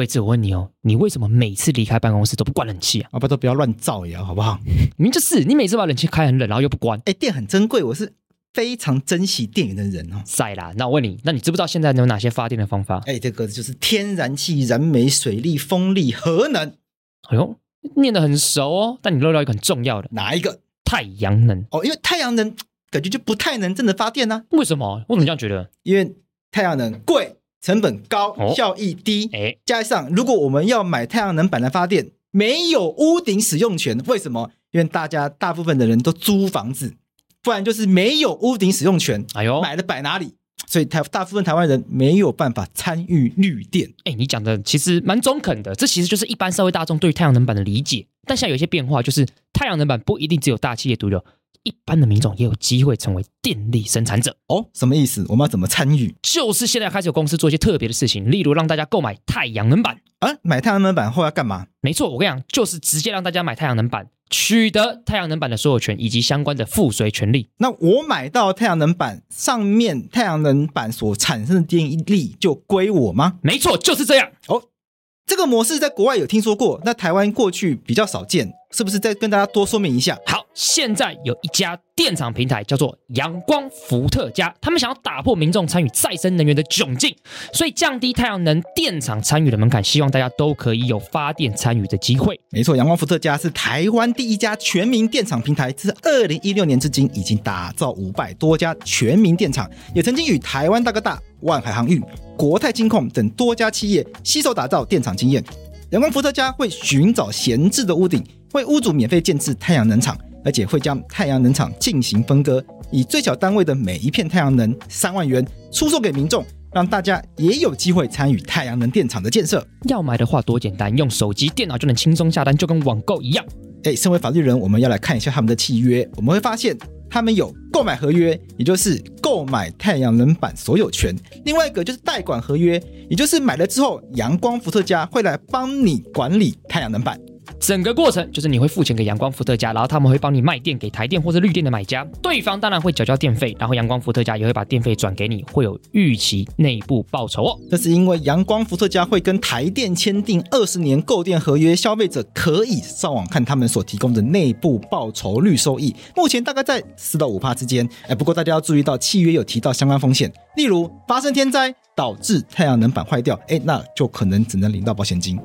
贵子，我问你哦，你为什么每次离开办公室都不关冷气啊？啊，不都不要乱造谣，好不好？明明就是你每次把冷气开很冷，然后又不关。哎，电很珍贵，我是非常珍惜电源的人哦。塞啦，那我问你，那你知不知道现在有哪些发电的方法？哎，这个就是天然气、燃煤、水力、风力、核能。哎呦，念得很熟哦。但你漏掉一个很重要的，哪一个？太阳能哦，因为太阳能感觉就不太能真的发电呢、啊。为什么？我怎么这样觉得？因为太阳能贵。成本高，效益低，哎，加上如果我们要买太阳能板来发电，没有屋顶使用权，为什么？因为大家大部分的人都租房子，不然就是没有屋顶使用权。哎呦，买了摆哪里？所以台大部分台湾人没有办法参与绿电。哎，你讲的其实蛮中肯的，这其实就是一般社会大众对太阳能板的理解。但现在有一些变化，就是太阳能板不一定只有大企业独有。一般的民众也有机会成为电力生产者哦？什么意思？我们要怎么参与？就是现在开始有公司做一些特别的事情，例如让大家购买太阳能板啊。买太阳能板后要干嘛？没错，我跟你讲，就是直接让大家买太阳能板，取得太阳能板的所有权以及相关的赋税权利。那我买到太阳能板上面，太阳能板所产生的电力就归我吗？没错，就是这样哦。这个模式在国外有听说过，那台湾过去比较少见，是不是？再跟大家多说明一下。好，现在有一家电厂平台叫做阳光伏特加，他们想要打破民众参与再生能源的窘境，所以降低太阳能电厂参与的门槛，希望大家都可以有发电参与的机会。没错，阳光伏特加是台湾第一家全民电厂平台，自二零一六年至今已经打造五百多家全民电厂，也曾经与台湾大哥大、万海航运。国泰金控等多家企业携手打造电厂经验，阳光伏特加会寻找闲置的屋顶，为屋主免费建置太阳能厂，而且会将太阳能厂进行分割，以最小单位的每一片太阳能三万元出售给民众，让大家也有机会参与太阳能电厂的建设。要买的话多简单，用手机、电脑就能轻松下单，就跟网购一样。哎，身为法律人，我们要来看一下他们的契约，我们会发现。他们有购买合约，也就是购买太阳能板所有权；另外一个就是代管合约，也就是买了之后，阳光伏特加会来帮你管理太阳能板。整个过程就是你会付钱给阳光伏特加，然后他们会帮你卖电给台电或者绿电的买家，对方当然会缴交电费，然后阳光伏特加也会把电费转给你，会有预期内部报酬哦。这是因为阳光伏特加会跟台电签订二十年购电合约，消费者可以上网看他们所提供的内部报酬率收益，目前大概在四到五趴之间。哎，不过大家要注意到契约有提到相关风险，例如发生天灾导致太阳能板坏掉，哎，那就可能只能领到保险金。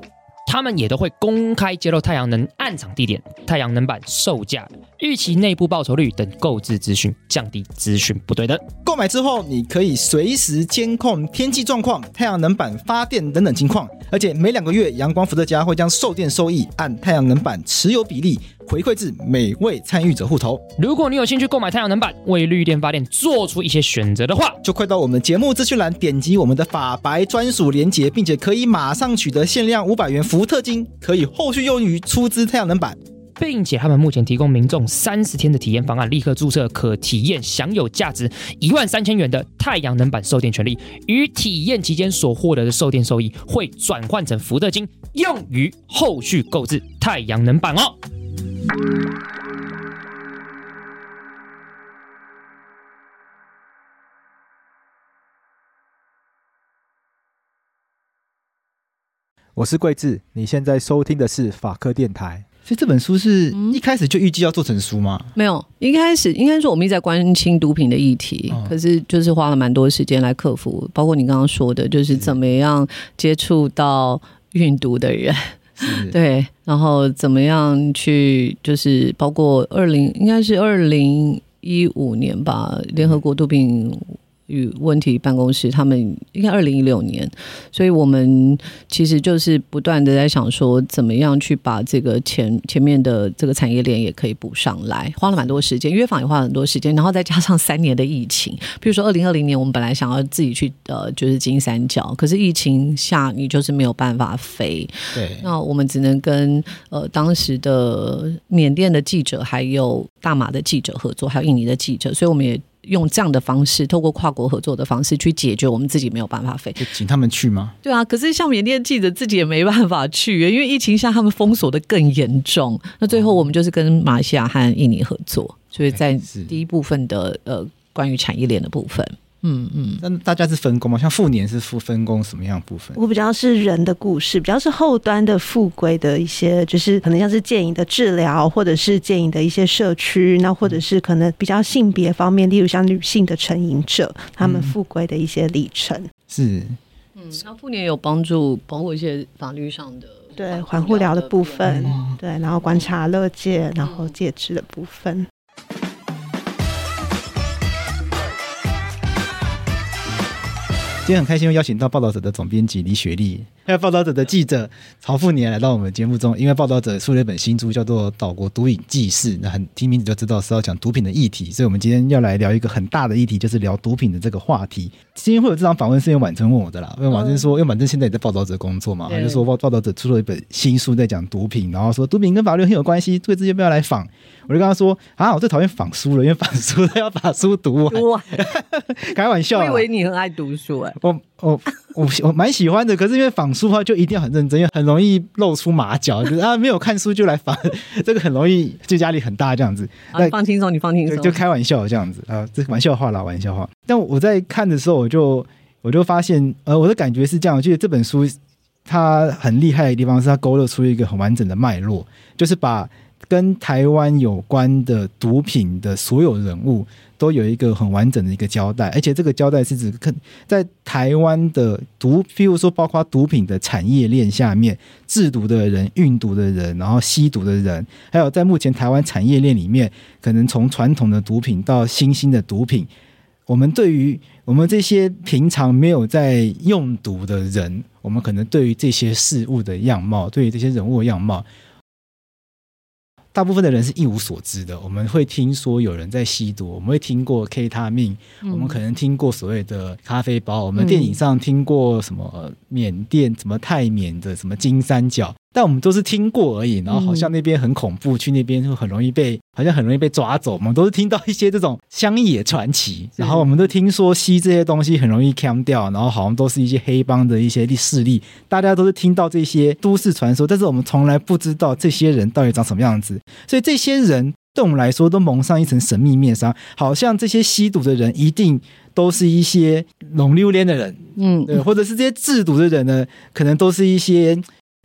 他们也都会公开揭露太阳能暗场地点、太阳能板售价、预期内部报酬率等购置资讯，降低资讯不对等。购买之后，你可以随时监控天气状况、太阳能板发电等等情况，而且每两个月，阳光伏特加会将售电收益按太阳能板持有比例回馈至每位参与者户头。如果你有兴趣购买太阳能板，为绿电发电做出一些选择的话，就快到我们节目资讯栏点击我们的法白专属链接，并且可以马上取得限量五百元福特金，可以后续用于出资太阳能板。并且他们目前提供民众三十天的体验方案，立刻注册可体验，享有价值一万三千元的太阳能板售电权利。于体验期间所获得的售电收益会转换成福特金，用于后续购置太阳能板哦。我是贵智，你现在收听的是法科电台。所以这本书是一开始就预计要做成书吗？没有，一开始应该说我们一直在关心毒品的议题，哦、可是就是花了蛮多时间来克服，包括你刚刚说的，就是怎么样接触到运毒的人，对，然后怎么样去，就是包括二零应该是二零一五年吧，联合国毒品。与问题办公室，他们应该二零一六年，所以我们其实就是不断的在想说，怎么样去把这个前前面的这个产业链也可以补上来，花了蛮多时间，约访也花了很多时间，然后再加上三年的疫情，比如说二零二零年，我们本来想要自己去呃，就是金三角，可是疫情下你就是没有办法飞，对，那我们只能跟呃当时的缅甸的记者，还有大马的记者合作，还有印尼的记者，所以我们也。用这样的方式，透过跨国合作的方式去解决我们自己没有办法飞，就请他们去吗？对啊，可是像缅甸记者自己也没办法去，因为疫情下他们封锁的更严重。那最后我们就是跟马来西亚和印尼合作，所以在第一部分的呃关于产业链的部分。嗯嗯。那大家是分工吗？像富年是分分工什么样的部分？我比较是人的故事，比较是后端的复归的一些，就是可能像是戒瘾的治疗，或者是戒瘾的一些社区，那或者是可能比较性别方面，例如像女性的成瘾者，他们复归的一些历程。嗯、是，嗯，那富年有帮助，包括一些法律上的。对，缓护疗的部分，嗯、对，然后观察乐界，然后戒治的部分。今天很开心，邀请到报道者的总编辑李雪莉，还有报道者的记者曹富年来到我们节目中。因为报道者出了一本新书，叫做《岛国毒瘾纪事》，那很听名字就知道是要讲毒品的议题，所以我们今天要来聊一个很大的议题，就是聊毒品的这个话题。今天会有这场访问是因为婉珍问我的啦，因为婉珍说，因为婉珍现在也在报道者工作嘛，他就说报报道者出了一本新书在讲毒品，然后说毒品跟法律很有关系，这个直接不要来访。我就跟他说啊，我最讨厌仿书了，因为仿书 都要把书读完。读完 开玩笑，我以为你很爱读书哎、欸。我我我我蛮喜欢的，可是因为仿书的话就一定要很认真，因为很容易露出马脚，就是啊没有看书就来仿，这个很容易就压力很大这样子。那放轻松，你放轻松，就开玩笑这样子啊，这玩笑话啦，玩笑话。但我在看的时候，我就我就发现，呃，我的感觉是这样，我觉得这本书它很厉害的地方是它勾勒出一个很完整的脉络，就是把。跟台湾有关的毒品的所有人物都有一个很完整的一个交代，而且这个交代是指在台湾的毒，譬如说包括毒品的产业链下面制毒的人、运毒的人，然后吸毒的人，还有在目前台湾产业链里面，可能从传统的毒品到新兴的毒品，我们对于我们这些平常没有在用毒的人，我们可能对于这些事物的样貌，对于这些人物的样貌。大部分的人是一无所知的。我们会听说有人在吸毒，我们会听过 K 他命，嗯、我们可能听过所谓的咖啡包，我们电影上听过什么缅甸、什么泰缅的什么金三角。但我们都是听过而已，然后好像那边很恐怖，去那边就很容易被，好像很容易被抓走。我们都是听到一些这种乡野传奇，然后我们都听说吸这些东西很容易 cam 掉，然后好像都是一些黑帮的一些势力，大家都是听到这些都市传说，但是我们从来不知道这些人到底长什么样子。所以这些人对我们来说都蒙上一层神秘面纱，好像这些吸毒的人一定都是一些龙溜连的人，嗯，对，或者是这些制毒的人呢，可能都是一些。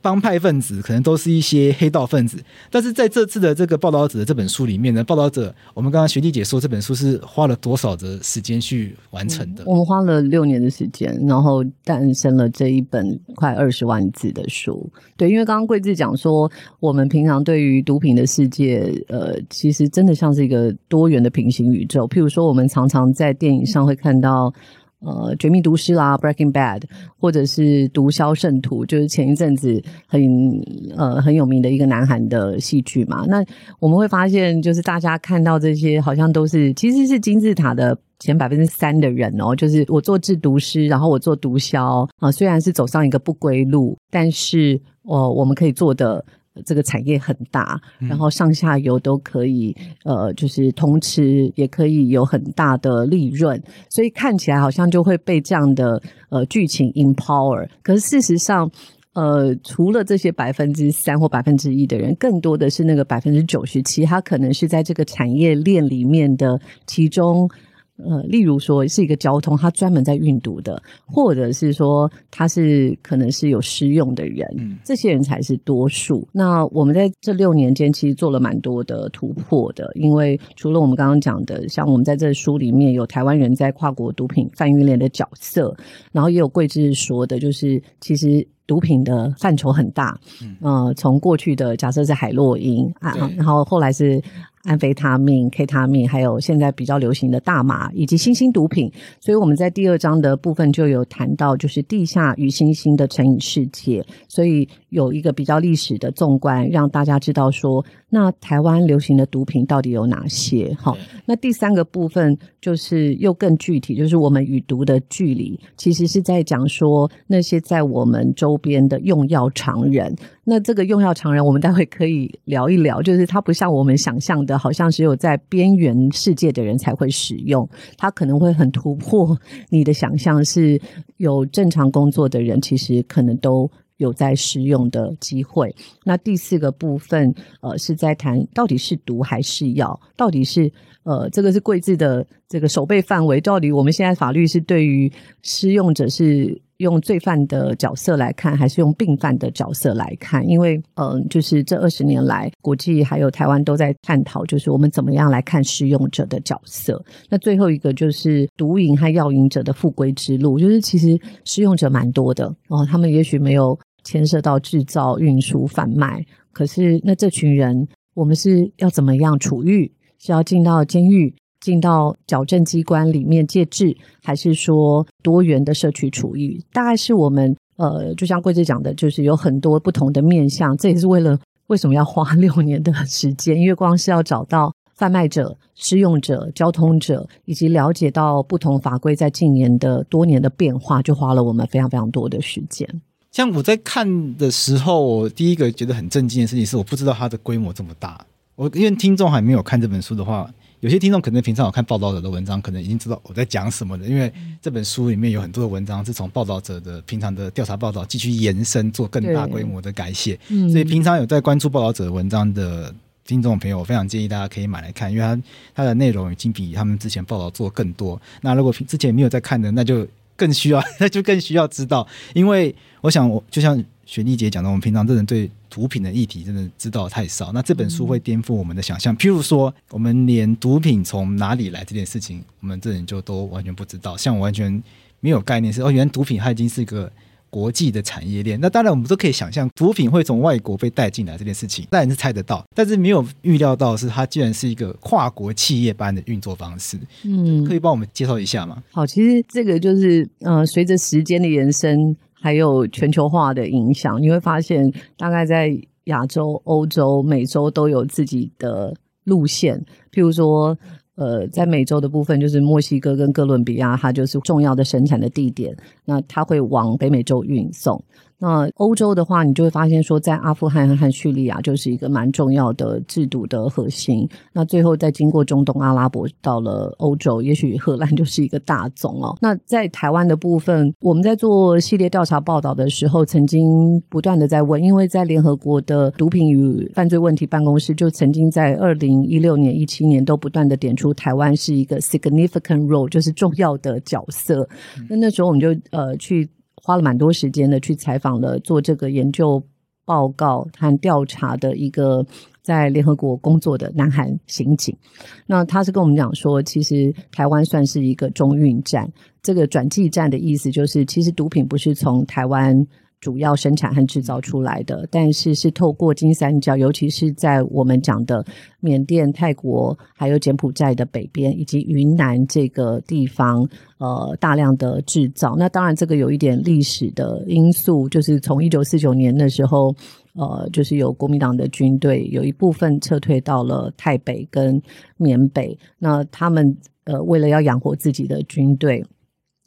帮派分子可能都是一些黑道分子，但是在这次的这个报道者的这本书里面呢，报道者我们刚刚学弟姐说这本书是花了多少的时间去完成的？我们花了六年的时间，然后诞生了这一本快二十万字的书。对，因为刚刚桂志讲说，我们平常对于毒品的世界，呃，其实真的像是一个多元的平行宇宙。譬如说，我们常常在电影上会看到。呃，绝命毒师啦，Breaking Bad，或者是毒枭圣徒，就是前一阵子很呃很有名的一个南韩的戏剧嘛。那我们会发现，就是大家看到这些，好像都是其实是金字塔的前百分之三的人哦。就是我做制毒师，然后我做毒枭啊，虽然是走上一个不归路，但是呃，我们可以做的。这个产业很大，然后上下游都可以，呃，就是同时，也可以有很大的利润，所以看起来好像就会被这样的呃剧情 empower。可是事实上，呃，除了这些百分之三或百分之一的人，更多的是那个百分之九十七，他可能是在这个产业链里面的其中。呃，例如说是一个交通，他专门在运毒的，或者是说他是可能是有私用的人，嗯，这些人才是多数。那我们在这六年间其实做了蛮多的突破的，因为除了我们刚刚讲的，像我们在这书里面有台湾人在跨国毒品贩运链的角色，然后也有桂智说的，就是其实毒品的范畴很大，嗯，呃，从过去的假设是海洛因啊，然后后来是。安非他命、K 他命，还有现在比较流行的大麻，以及新兴毒品。所以我们在第二章的部分就有谈到，就是地下与新兴的成瘾世界。所以有一个比较历史的纵观，让大家知道说，那台湾流行的毒品到底有哪些？好，那第三个部分就是又更具体，就是我们与毒的距离，其实是在讲说那些在我们周边的用药常人。那这个用药常人，我们待会可以聊一聊，就是它不像我们想象的，好像只有在边缘世界的人才会使用，它可能会很突破 你的想象，是有正常工作的人，其实可能都有在施用的机会。那第四个部分，呃，是在谈到底是毒还是药，到底是呃，这个是贵智的这个守备范围，到底我们现在法律是对于施用者是。用罪犯的角色来看，还是用病犯的角色来看？因为，嗯、就是这二十年来，国际还有台湾都在探讨，就是我们怎么样来看使用者的角色。那最后一个就是毒瘾和药瘾者的复归之路，就是其实使用者蛮多的哦，他们也许没有牵涉到制造、运输、贩卖，可是那这群人，我们是要怎么样处遇？是要进到监狱？进到矫正机关里面戒治，还是说多元的社区处遇？大概是我们呃，就像贵姐讲的，就是有很多不同的面向。这也是为了为什么要花 六年的时间，因为光是要找到贩卖者、施用者、交通者，以及了解到不同法规在近年的多年的变化，就花了我们非常非常多的时间。像我在看的时候，我第一个觉得很震惊的事情是，我不知道它的规模这么大。我因为听众还没有看这本书的话。有些听众可能平常有看报道者的文章，可能已经知道我在讲什么了，因为这本书里面有很多的文章是从报道者的平常的调查报道继续延伸，做更大规模的改写。所以平常有在关注报道者的文章的听众朋友，我非常建议大家可以买来看，因为它它的内容已经比他们之前报道做更多。那如果之前没有在看的，那就更需要，那就更需要知道，因为我想我就像雪莉姐讲的，我们平常真的对。毒品的议题真的知道太少，那这本书会颠覆我们的想象。譬如说，我们连毒品从哪里来这件事情，我们这人就都完全不知道。像我完全没有概念是哦，原来毒品它已经是一个国际的产业链。那当然，我们都可以想象毒品会从外国被带进来这件事情，当然是猜得到，但是没有预料到是它竟然是一个跨国企业般的运作方式。嗯，可以帮我们介绍一下吗？好，其实这个就是呃，随着时间的延伸。还有全球化的影响，你会发现，大概在亚洲、欧洲、美洲都有自己的路线。譬如说，呃，在美洲的部分，就是墨西哥跟哥伦比亚，它就是重要的生产的地点，那它会往北美洲运送。那欧洲的话，你就会发现说，在阿富汗和叙利亚就是一个蛮重要的制毒的核心。那最后再经过中东阿拉伯到了欧洲，也许荷兰就是一个大宗哦。那在台湾的部分，我们在做系列调查报道的时候，曾经不断的在问，因为在联合国的毒品与犯罪问题办公室就曾经在二零一六年、一七年都不断的点出台湾是一个 significant role，就是重要的角色。那那时候我们就呃去。花了蛮多时间的去采访了做这个研究报告和调查的一个在联合国工作的南韩刑警，那他是跟我们讲说，其实台湾算是一个中运站，这个转寄站的意思就是，其实毒品不是从台湾。主要生产和制造出来的，但是是透过金三角，尤其是在我们讲的缅甸、泰国，还有柬埔寨的北边以及云南这个地方，呃，大量的制造。那当然，这个有一点历史的因素，就是从一九四九年的时候，呃，就是有国民党的军队有一部分撤退到了泰北跟缅北，那他们呃，为了要养活自己的军队。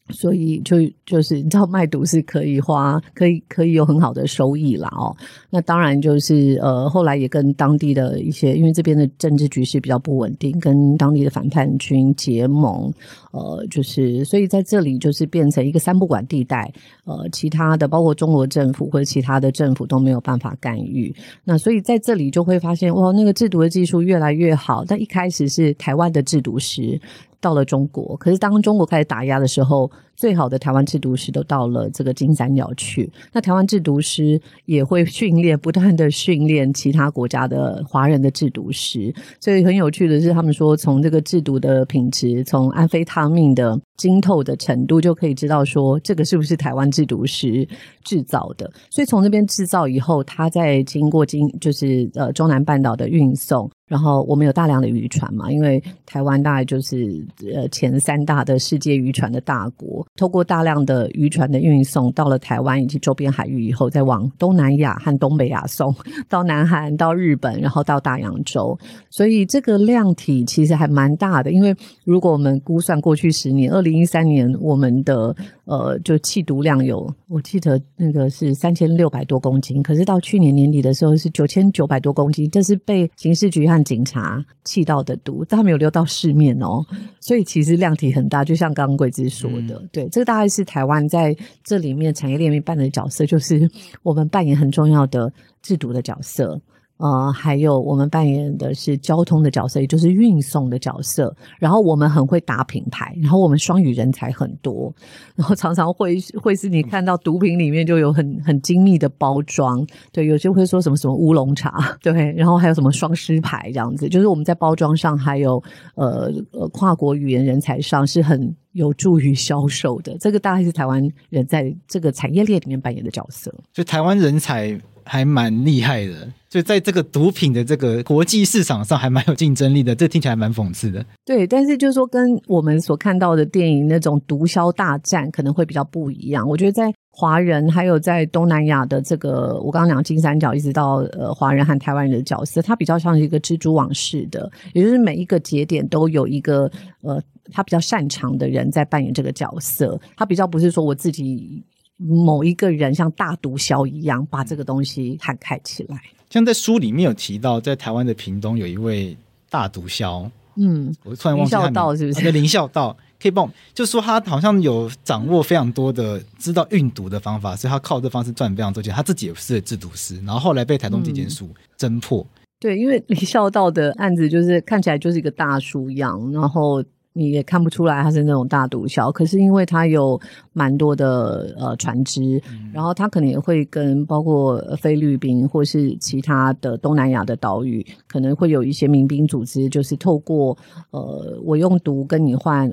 所以就就是你知道卖毒是可以花，可以可以有很好的收益啦哦。那当然就是呃后来也跟当地的一些，因为这边的政治局势比较不稳定，跟当地的反叛军结盟，呃就是所以在这里就是变成一个三不管地带，呃其他的包括中国政府或者其他的政府都没有办法干预。那所以在这里就会发现哇，那个制毒的技术越来越好，但一开始是台湾的制毒师。到了中国，可是当中国开始打压的时候，最好的台湾制毒师都到了这个金三角去。那台湾制毒师也会训练，不断的训练其他国家的华人的制毒师。所以很有趣的是，他们说从这个制毒的品质，从安非他命的精透的程度，就可以知道说这个是不是台湾制毒师制造的。所以从那边制造以后，他在经过经就是呃中南半岛的运送。然后我们有大量的渔船嘛，因为台湾大概就是呃前三大的世界渔船的大国，透过大量的渔船的运送到了台湾以及周边海域以后，再往东南亚和东北亚送，到南韩、到日本，然后到大洋洲，所以这个量体其实还蛮大的。因为如果我们估算过去十年，二零一三年我们的呃，就缉毒量有，我记得那个是三千六百多公斤，可是到去年年底的时候是九千九百多公斤，这是被刑事局和警察缉到的毒，但没有流到市面哦，所以其实量体很大，就像刚刚桂枝说的，对，这个大概是台湾在这里面产业链里面扮演的角色，就是我们扮演很重要的制毒的角色。呃，还有我们扮演的是交通的角色，也就是运送的角色。然后我们很会打品牌，然后我们双语人才很多，然后常常会会是你看到毒品里面就有很很精密的包装，对，有些会说什么什么乌龙茶，对，然后还有什么双狮牌这样子，就是我们在包装上还有呃呃跨国语言人才上是很有助于销售的。这个大概是台湾人在这个产业链里面扮演的角色，所以台湾人才。还蛮厉害的，就在这个毒品的这个国际市场上还蛮有竞争力的，这听起来蛮讽刺的。对，但是就是说跟我们所看到的电影那种毒枭大战可能会比较不一样。我觉得在华人还有在东南亚的这个我刚刚讲金三角，一直到呃华人和台湾人的角色，它比较像是一个蜘蛛网式的，也就是每一个节点都有一个呃他比较擅长的人在扮演这个角色，他比较不是说我自己。某一个人像大毒枭一样把这个东西涵盖起来。像在书里面有提到，在台湾的屏东有一位大毒枭，嗯，我突然忘记他名字，林孝道是不是？林孝道可以帮我，就说他好像有掌握非常多的知道运毒的方法，所以他靠这方式赚非常多钱。他自己也是制毒师，然后后来被台东地检署侦破。对，因为林孝道的案子就是看起来就是一个大叔样，然后。你也看不出来他是那种大毒枭，可是因为他有蛮多的呃船只，嗯、然后他可能也会跟包括菲律宾或是其他的东南亚的岛屿，可能会有一些民兵组织，就是透过呃我用毒跟你换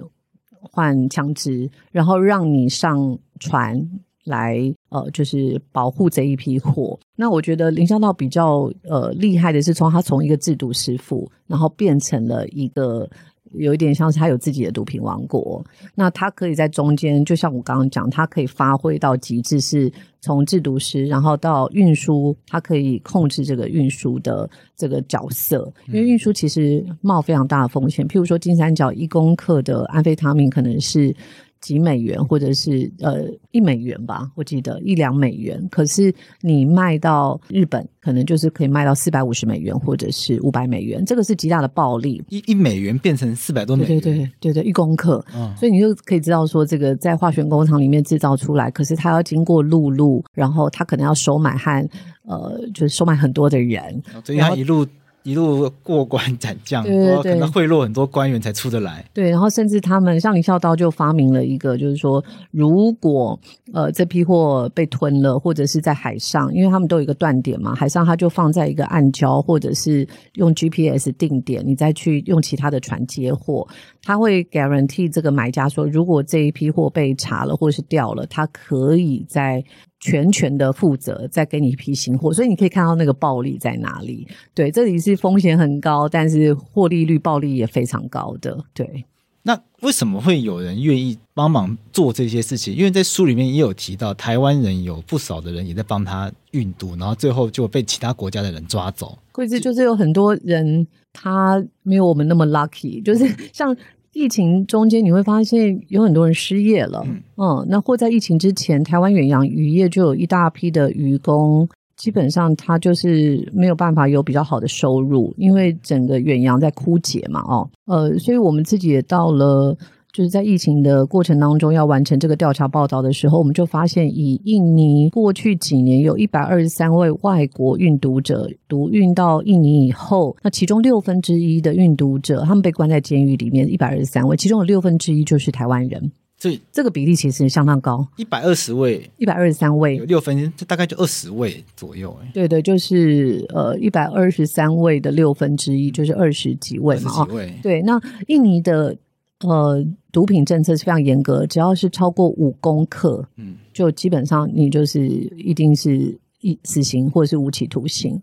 换枪支，然后让你上船来呃就是保护这一批货。那我觉得林孝道比较呃厉害的是从他从一个制毒师傅，然后变成了一个。有一点像是他有自己的毒品王国，那他可以在中间，就像我刚刚讲，他可以发挥到极致，是从制毒师，然后到运输，他可以控制这个运输的这个角色，因为运输其实冒非常大的风险，譬如说金三角一公克的安非他命可能是。几美元，或者是呃一美元吧，我记得一两美元。可是你卖到日本，可能就是可以卖到四百五十美元，或者是五百美元。这个是极大的暴利，一一美元变成四百多美元。对对对对对，一公克。嗯，所以你就可以知道说，这个在化学工厂里面制造出来，可是它要经过陆路，然后它可能要收买和呃，就是收买很多的人，所以它一路。一路过关斩将，对对对，可能贿赂很多官员才出得来。对，然后甚至他们像李孝道就发明了一个，就是说，如果呃这批货被吞了，或者是在海上，因为他们都有一个断点嘛，海上他就放在一个暗礁，或者是用 GPS 定点，你再去用其他的船接货，他会 guarantee 这个买家说，如果这一批货被查了或者是掉了，他可以在。全权的负责，再给你一批新货，所以你可以看到那个暴利在哪里。对，这里是风险很高，但是获利率、暴利也非常高的。对，那为什么会有人愿意帮忙做这些事情？因为在书里面也有提到，台湾人有不少的人也在帮他运毒，然后最后就被其他国家的人抓走。贵子就是有很多人，他没有我们那么 lucky，就是像。疫情中间，你会发现有很多人失业了。嗯，嗯，那或在疫情之前，台湾远洋渔业就有一大批的渔工，基本上他就是没有办法有比较好的收入，因为整个远洋在枯竭嘛。哦，呃，所以我们自己也到了。就是在疫情的过程当中，要完成这个调查报道的时候，我们就发现，以印尼过去几年有一百二十三位外国运毒者毒运到印尼以后，那其中六分之一的运毒者，他们被关在监狱里面，一百二十三位，其中有六分之一就是台湾人，所以这个比例其实相当高，一百二十位，一百二十三位，有六分，这大概就二十位左右，哎，对对，就是呃一百二十三位的六分之一，就是二十几位嘛，二十几位，哦，对，那印尼的。呃，毒品政策是非常严格，只要是超过五公克，嗯，就基本上你就是一定是一死刑或者是无期徒刑。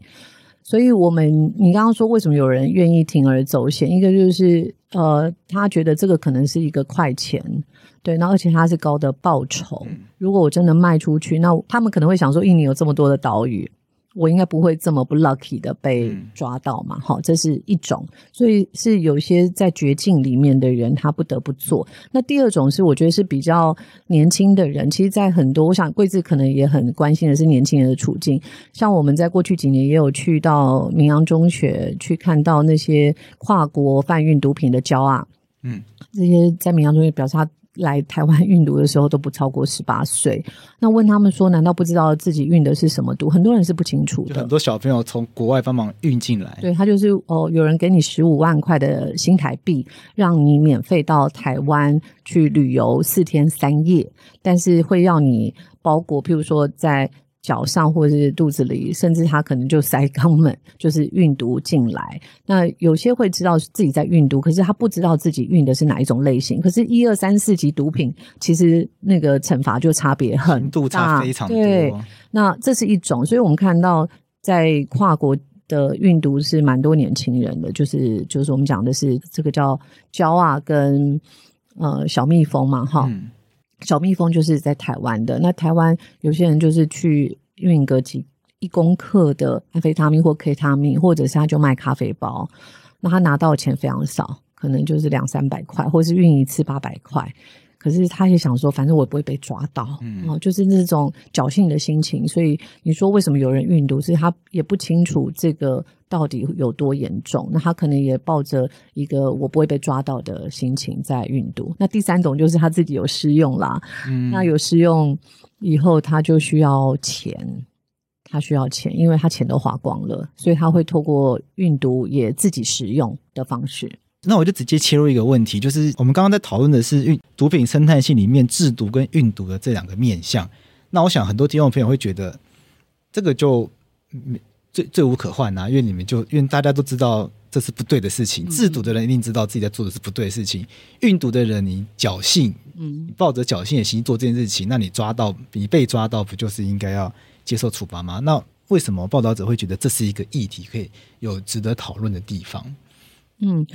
所以，我们你刚刚说为什么有人愿意铤而走险？一个就是呃，他觉得这个可能是一个快钱，对，那而且它是高的报酬。如果我真的卖出去，那他们可能会想说，印尼有这么多的岛屿。我应该不会这么不 lucky 的被抓到嘛，好、嗯，这是一种，所以是有些在绝境里面的人，他不得不做。那第二种是，我觉得是比较年轻的人，其实，在很多，我想贵智可能也很关心的是年轻人的处境。像我们在过去几年也有去到明阳中学去看到那些跨国贩运毒品的交啊，嗯，这些在明阳中学表示他。来台湾运毒的时候都不超过十八岁，那问他们说，难道不知道自己运的是什么毒？很多人是不清楚的。很多小朋友从国外帮忙运进来，对，他就是哦，有人给你十五万块的新台币，让你免费到台湾去旅游四天三夜，但是会要你包裹，譬如说在。脚上或者是肚子里，甚至他可能就塞肛门，就是运毒进来。那有些会知道自己在运毒，可是他不知道自己运的是哪一种类型。可是，一二三四级毒品，其实那个惩罚就差别很大，度差非常多。对，那这是一种，所以我们看到在跨国的运毒是蛮多年轻人的，就是就是我们讲的是这个叫焦啊跟呃小蜜蜂嘛，哈。嗯小蜜蜂就是在台湾的，那台湾有些人就是去运个几一公克的安非他命或 K 他命，或者是他就卖咖啡包，那他拿到的钱非常少，可能就是两三百块，或是运一次八百块。可是他也想说，反正我也不会被抓到，嗯，哦，就是那种侥幸的心情。所以你说为什么有人运毒？是他也不清楚这个到底有多严重。那他可能也抱着一个我不会被抓到的心情在运毒。那第三种就是他自己有施用啦，嗯，那有施用以后他就需要钱，他需要钱，因为他钱都花光了，所以他会透过运毒也自己使用的方式。那我就直接切入一个问题，就是我们刚刚在讨论的是运毒品生态系里面制毒跟运毒的这两个面向。那我想很多听众朋友会觉得，这个就最最无可换啊，因为你们就因为大家都知道这是不对的事情，制毒的人一定知道自己在做的是不对的事情，运毒的人你侥幸，嗯，抱着侥幸的心做这件事情，那你抓到你被抓到，不就是应该要接受处罚吗？那为什么报道者会觉得这是一个议题，可以有值得讨论的地方？嗯。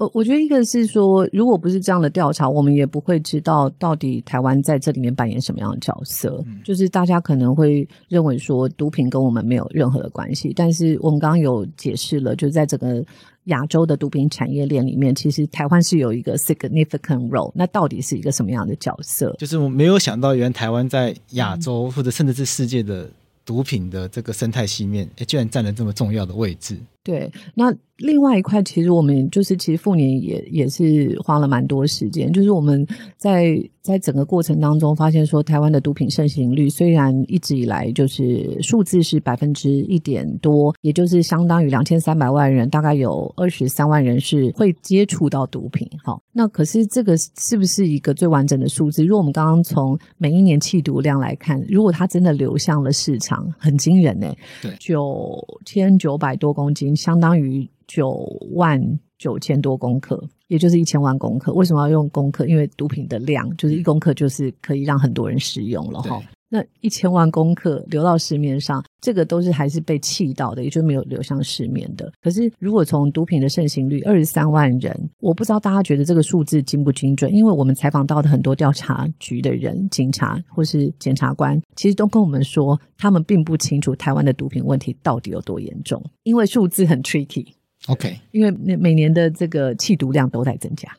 呃，我觉得一个是说，如果不是这样的调查，我们也不会知道到底台湾在这里面扮演什么样的角色。嗯。就是大家可能会认为说，毒品跟我们没有任何的关系，但是我们刚刚有解释了，就是在整个亚洲的毒品产业链里面，其实台湾是有一个 significant role。那到底是一个什么样的角色？就是我没有想到，原来台湾在亚洲或者甚至是世界的毒品的这个生态系面，诶，居然占了这么重要的位置。对，那。另外一块，其实我们就是，其实妇年也也是花了蛮多时间，就是我们在在整个过程当中发现说，台湾的毒品盛行率虽然一直以来就是数字是百分之一点多，也就是相当于两千三百万人，大概有二十三万人是会接触到毒品。好，那可是这个是不是一个最完整的数字？如果我们刚刚从每一年弃毒量来看，如果它真的流向了市场，很惊人呢，对，九千九百多公斤，相当于。九万九千多公克，也就是一千万公克。为什么要用公克？因为毒品的量就是一公克，就是可以让很多人使用了哈。那一千万公克流到市面上，这个都是还是被气到的，也就没有流向市面的。可是如果从毒品的盛行率，二十三万人，我不知道大家觉得这个数字精不精准？因为我们采访到的很多调查局的人、警察或是检察官，其实都跟我们说，他们并不清楚台湾的毒品问题到底有多严重，因为数字很 tricky。OK，因为每每年的这个弃毒量都在增加，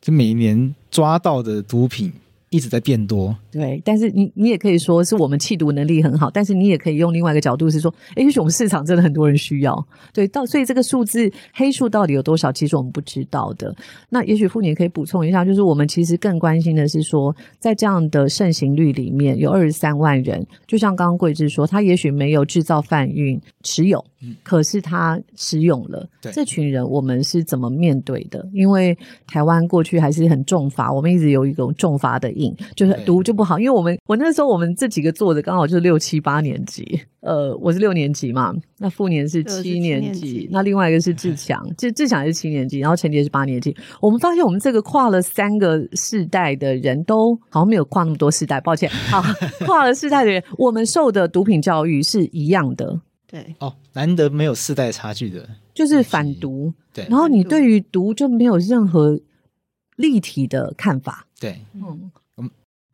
就每一年抓到的毒品。一直在变多，对，但是你你也可以说是我们缉毒能力很好，但是你也可以用另外一个角度是说，诶，也许我们市场真的很多人需要，对，到所以这个数字黑数到底有多少，其实我们不知道的。那也许富年可以补充一下，就是我们其实更关心的是说，在这样的盛行率里面有二十三万人，就像刚刚桂枝说，他也许没有制造、贩运、持有，可是他使用了，对，这群人我们是怎么面对的？因为台湾过去还是很重罚，我们一直有一种重罚的。就是读就不好，因为我们我那时候我们这几个做的刚好就是六七八年级，呃，我是六年级嘛，那傅年是七年级，年级。那另外一个是志强，志志强也是七年级，然后陈杰是八年级。我们发现我们这个跨了三个世代的人都好像没有跨那么多世代，抱歉，好，跨了世代的人，我们受的毒品教育是一样的，对，哦，难得没有世代差距的，就是反毒，对，然后你对于毒就没有任何立体的看法，对，嗯。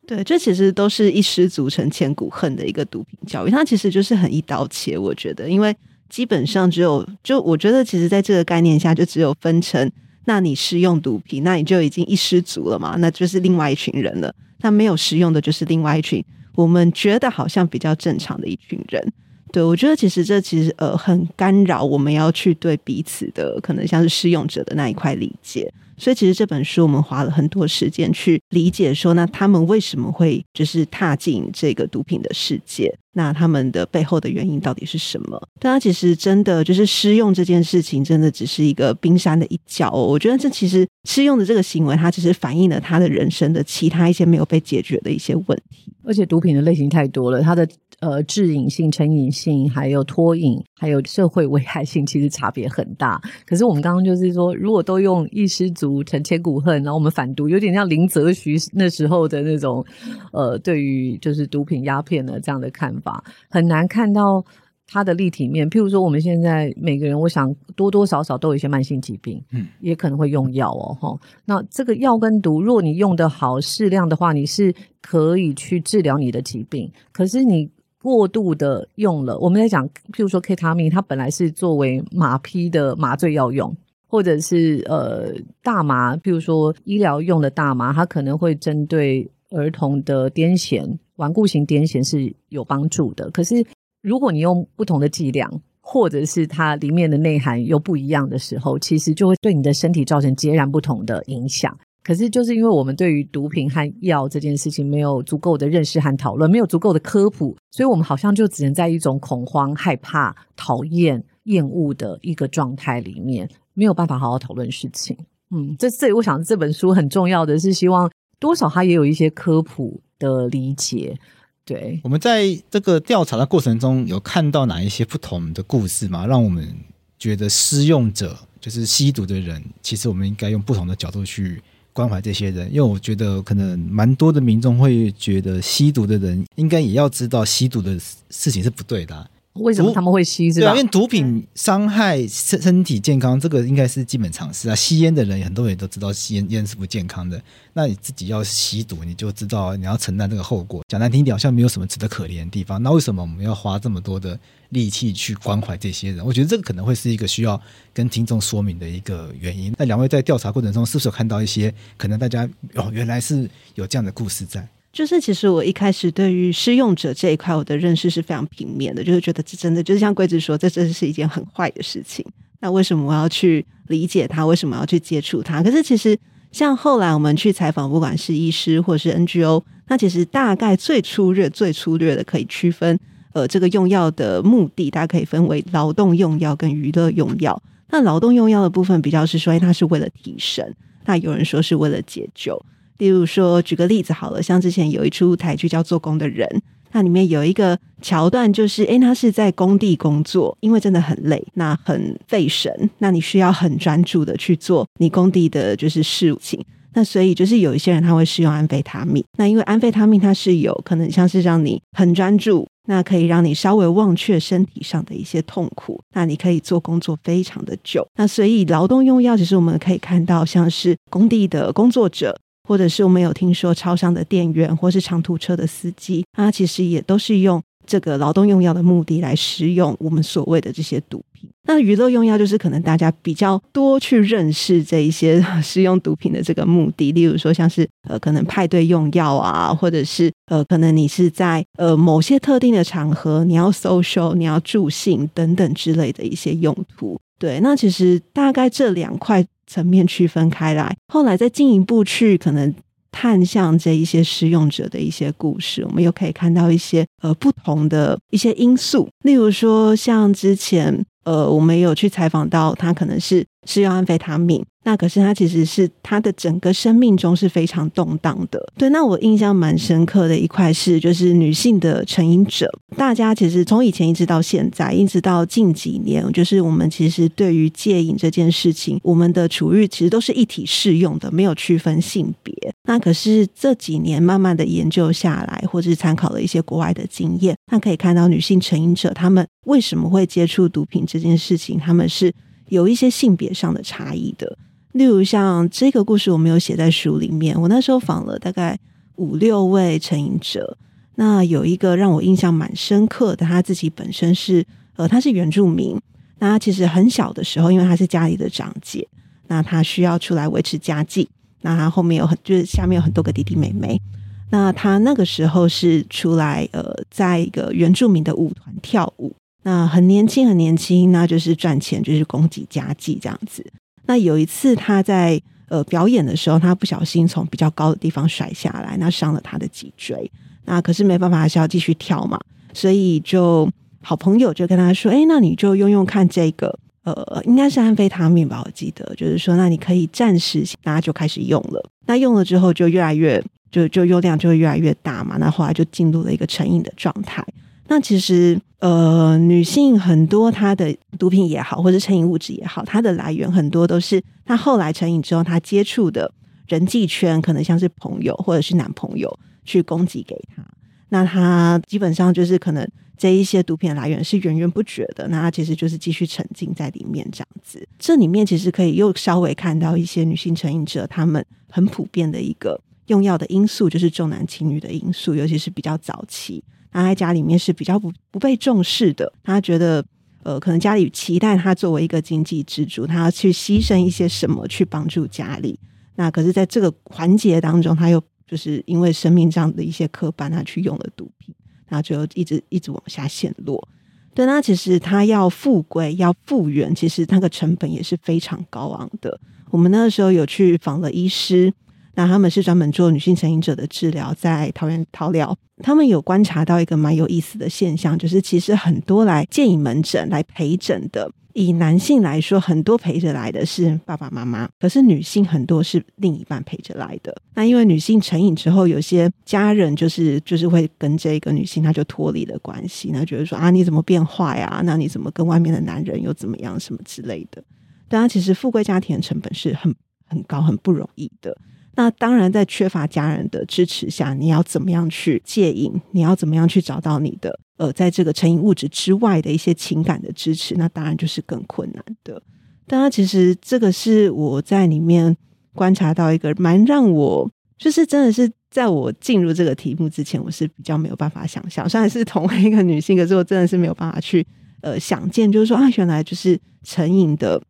对，这其实都是一失足成千古恨的一个毒品教育，它其实就是很一刀切。我觉得，因为基本上只有就我觉得，其实在这个概念下，就只有分成，那你施用毒品，那你就已经一失足了嘛，那就是另外一群人了。那没有食用的，就是另外一群我们觉得好像比较正常的一群人。对，我觉得其实这其实呃很干扰我们要去对彼此的可能像是试用者的那一块理解。所以其实这本书我们花了很多时间去理解，说那他们为什么会就是踏进这个毒品的世界？那他们的背后的原因到底是什么？但他其实真的就是施用这件事情，真的只是一个冰山的一角哦。我觉得这其实施用的这个行为，它只是反映了他的人生的其他一些没有被解决的一些问题。而且毒品的类型太多了，它的。呃，致瘾性、成瘾性，还有脱瘾，还有社会危害性，其实差别很大。可是我们刚刚就是说，如果都用一失足成千古恨，然后我们反毒，有点像林则徐那时候的那种，呃，对于就是毒品、鸦片的这样的看法，很难看到它的立体面。譬如说，我们现在每个人，我想多多少少都有一些慢性疾病，嗯，也可能会用药哦，哈。那这个药跟毒，如果你用得好、适量的话，你是可以去治疗你的疾病。可是你过度的用了，我们在讲，譬如说 K 他命，它本来是作为马匹的麻醉药用，或者是呃大麻，譬如说医疗用的大麻，它可能会针对儿童的癫痫、顽固型癫痫是有帮助的。可是如果你用不同的剂量，或者是它里面的内涵又不一样的时候，其实就会对你的身体造成截然不同的影响。可是，就是因为我们对于毒品和药这件事情没有足够的认识和讨论，没有足够的科普，所以我们好像就只能在一种恐慌、害怕、讨厌、厌恶的一个状态里面，没有办法好好讨论事情。嗯，这这，我想这本书很重要的是，希望多少它也有一些科普的理解。对，我们在这个调查的过程中，有看到哪一些不同的故事吗？让我们觉得施用者就是吸毒的人，其实我们应该用不同的角度去。关怀这些人，因为我觉得可能蛮多的民众会觉得吸毒的人应该也要知道吸毒的事情是不对的。为什么他们会吸？是吧？因为毒品伤害身身体健康，这个应该是基本常识啊。吸烟的人很多人都知道吸烟烟是不健康的，那你自己要吸毒，你就知道你要承担这个后果。讲难听点，好像没有什么值得可怜的地方。那为什么我们要花这么多的力气去关怀这些人？我觉得这个可能会是一个需要跟听众说明的一个原因。那两位在调查过程中，是不是有看到一些可能大家哦，原来是有这样的故事在？就是其实我一开始对于施用者这一块，我的认识是非常平面的，就是觉得这真的就是像贵智说，这真的是一件很坏的事情。那为什么我要去理解它？为什么要去接触它？可是其实像后来我们去采访，不管是医师或是 NGO，那其实大概最粗略、最粗略的可以区分，呃，这个用药的目的，大家可以分为劳动用药跟娱乐用药。那劳动用药的部分比较是说，它是为了提神；那有人说是为了解救。例如说，举个例子好了，像之前有一出台剧叫《做工的人》，那里面有一个桥段，就是诶，他是在工地工作，因为真的很累，那很费神，那你需要很专注的去做你工地的就是事情，那所以就是有一些人他会使用安非他命，那因为安非他命它是有可能像是让你很专注，那可以让你稍微忘却身体上的一些痛苦，那你可以做工作非常的久，那所以劳动用药其实我们可以看到，像是工地的工作者。或者是我们有听说超商的店员，或是长途车的司机，他其实也都是用这个劳动用药的目的来使用我们所谓的这些毒品。那娱乐用药就是可能大家比较多去认识这一些 使用毒品的这个目的，例如说像是呃可能派对用药啊，或者是呃可能你是在呃某些特定的场合你要 social，你要助兴等等之类的一些用途。对，那其实大概这两块。层面区分开来，后来再进一步去可能探向这一些使用者的一些故事，我们又可以看到一些呃不同的一些因素，例如说像之前呃我们有去采访到他可能是是用安非他命。那可是他其实是他的整个生命中是非常动荡的。对，那我印象蛮深刻的一块是，就是女性的成瘾者。大家其实从以前一直到现在，一直到近几年，就是我们其实对于戒瘾这件事情，我们的处遇其实都是一体适用的，没有区分性别。那可是这几年慢慢的研究下来，或者是参考了一些国外的经验，那可以看到女性成瘾者她们为什么会接触毒品这件事情，她们是有一些性别上的差异的。例如像这个故事，我没有写在书里面。我那时候访了大概五六位成瘾者。那有一个让我印象蛮深刻的，他自己本身是呃，他是原住民。那他其实很小的时候，因为他是家里的长姐，那他需要出来维持家计。那他后面有很就是下面有很多个弟弟妹妹。那他那个时候是出来呃，在一个原住民的舞团跳舞。那很年轻很年轻，那就是赚钱就是供给家计这样子。那有一次他在呃表演的时候，他不小心从比较高的地方摔下来，那伤了他的脊椎。那可是没办法，还是要继续跳嘛，所以就好朋友就跟他说：“哎，那你就用用看这个，呃，应该是安非他命吧？我记得就是说，那你可以暂时，大家就开始用了。那用了之后，就越来越就就用量就会越来越大嘛。那后来就进入了一个成瘾的状态。那其实呃，女性很多她的毒品也好，或者成瘾物质也好，它的来源很多都是她后来成瘾之后，她接触的人际圈，可能像是朋友或者是男朋友。”去供给给她，那她基本上就是可能这一些毒品来源是源源不绝的，那她其实就是继续沉浸在里面这样子。这里面其实可以又稍微看到一些女性成瘾者她们很普遍的一个用药的因素，就是重男轻女的因素，尤其是比较早期，他在家里面是比较不不被重视的，他觉得呃，可能家里期待他作为一个经济支柱，他要去牺牲一些什么去帮助家里，那可是在这个环节当中，他又。就是因为生命这样的一些磕绊，他去用了毒品，然后就一直一直往下陷落。对，那其实他要复归、要复原，其实那个成本也是非常高昂的。我们那个时候有去访了医师，那他们是专门做女性成瘾者的治疗，在桃园桃疗，他们有观察到一个蛮有意思的现象，就是其实很多来见瘾门诊来陪诊的。以男性来说，很多陪着来的是爸爸妈妈，可是女性很多是另一半陪着来的。那因为女性成瘾之后，有些家人就是就是会跟这个女性，她就脱离了关系，那觉得说啊，你怎么变坏啊？那你怎么跟外面的男人又怎么样什么之类的？当然，其实富贵家庭的成本是很很高、很不容易的。那当然，在缺乏家人的支持下，你要怎么样去戒瘾？你要怎么样去找到你的呃，在这个成瘾物质之外的一些情感的支持？那当然就是更困难的。当然，其实这个是我在里面观察到一个蛮让我，就是真的是在我进入这个题目之前，我是比较没有办法想象。虽然是同一个女性，可是我真的是没有办法去呃想见，就是说啊，原来就是成瘾的。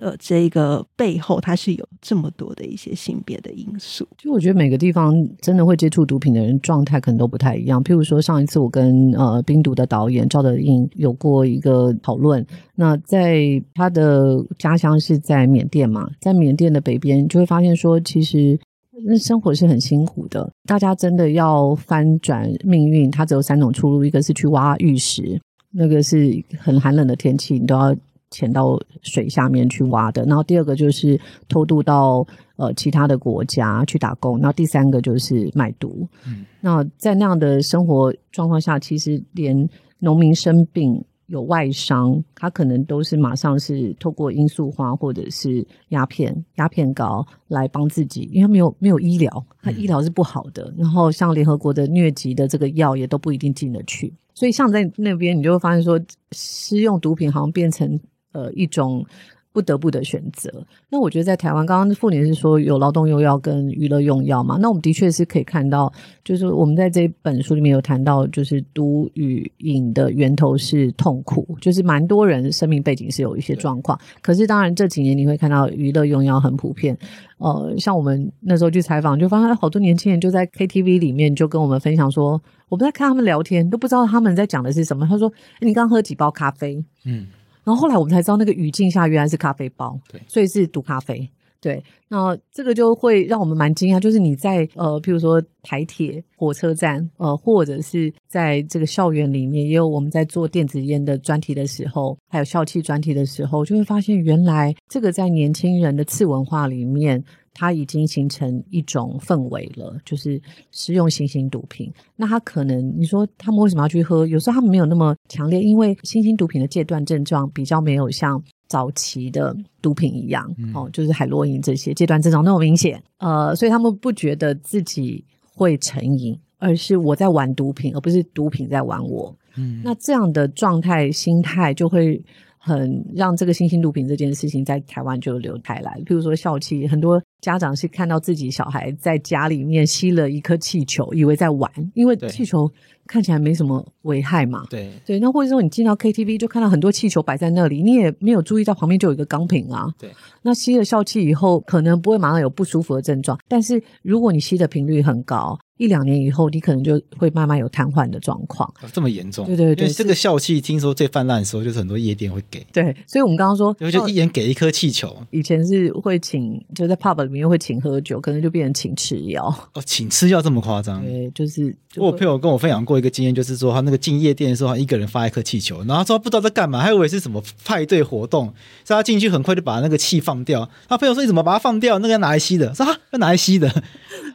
呃，这个背后它是有这么多的一些性别的因素。就我觉得每个地方真的会接触毒品的人状态可能都不太一样。譬如说上一次我跟呃冰毒的导演赵德胤有过一个讨论，那在他的家乡是在缅甸嘛，在缅甸的北边就会发现说，其实那生活是很辛苦的。大家真的要翻转命运，它只有三种出路：一个是去挖玉石，那个是很寒冷的天气，你都要。潜到水下面去挖的，然后第二个就是偷渡到呃其他的国家去打工，然后第三个就是卖毒。嗯，那在那样的生活状况下，其实连农民生病有外伤，他可能都是马上是透过罂粟花或者是鸦片、鸦片膏来帮自己，因为没有没有医疗，他医疗是不好的。嗯，然后像联合国的疟疾的这个药也都不一定进得去，所以像在那边，你就会发现说，施用毒品好像变成。呃，一种不得不的选择。那我觉得在台湾，刚刚妇女是说有劳动用药跟娱乐用药嘛？那我们的确是可以看到，就是我们在这本书里面有谈到，就是毒与瘾的源头是痛苦，就是蛮多人生命背景是有一些状况。可是当然这几年你会看到娱乐用药很普遍。呃，像我们那时候去采访，就发现好多年轻人就在 KTV 里面就跟我们分享说，我们在看他们聊天，都不知道他们在讲的是什么。他说：“你刚喝几包咖啡？”嗯。然后后来我们才知道，那个语境下原来是咖啡包，对，所以是毒咖啡。对，那这个就会让我们蛮惊讶，就是你在呃，譬如说台铁、火车站，呃，或者是在这个校园里面，也有我们在做电子烟的专题的时候，还有校气专题的时候，就会发现原来这个在年轻人的次文化里面。它已经形成一种氛围了，就是使用新型毒品。那他可能你说他们为什么要去喝？有时候他们没有那么强烈，因为新型毒品的戒断症状比较没有像早期的毒品一样，嗯、哦，就是海洛因这些戒断症状那么明显。呃，所以他们不觉得自己会成瘾，而是我在玩毒品，而不是毒品在玩我。嗯，那这样的状态心态就会。很让这个新兴毒品这件事情在台湾就流开来，譬如说笑气，很多家长是看到自己小孩在家里面吸了一颗气球，以为在玩，因为气球看起来没什么危害嘛。对对，那或者说你进到 KTV 就看到很多气球摆在那里，你也没有注意到旁边就有一个钢瓶啊。对，那吸了笑气以后，可能不会马上有不舒服的症状，但是如果你吸的频率很高。一两年以后，你可能就会慢慢有瘫痪的状况。这么严重？对对对，因为这个笑气，听说最泛滥的时候，就是很多夜店会给。对，所以我们刚刚说，就一人给一颗气球。以前是会请，就在 pub 里面会请喝酒，可能就变成请吃药。哦，请吃药这么夸张？对，就是就。我朋友跟我分享过一个经验，就是说他那个进夜店的时候，他一个人发一颗气球，然后他说他不知道在干嘛，还以为是什么派对活动，所以他进去很快就把那个气放掉。他朋友说：“你怎么把它放掉？那个要拿来吸的。”说：“啊，要拿来吸的。”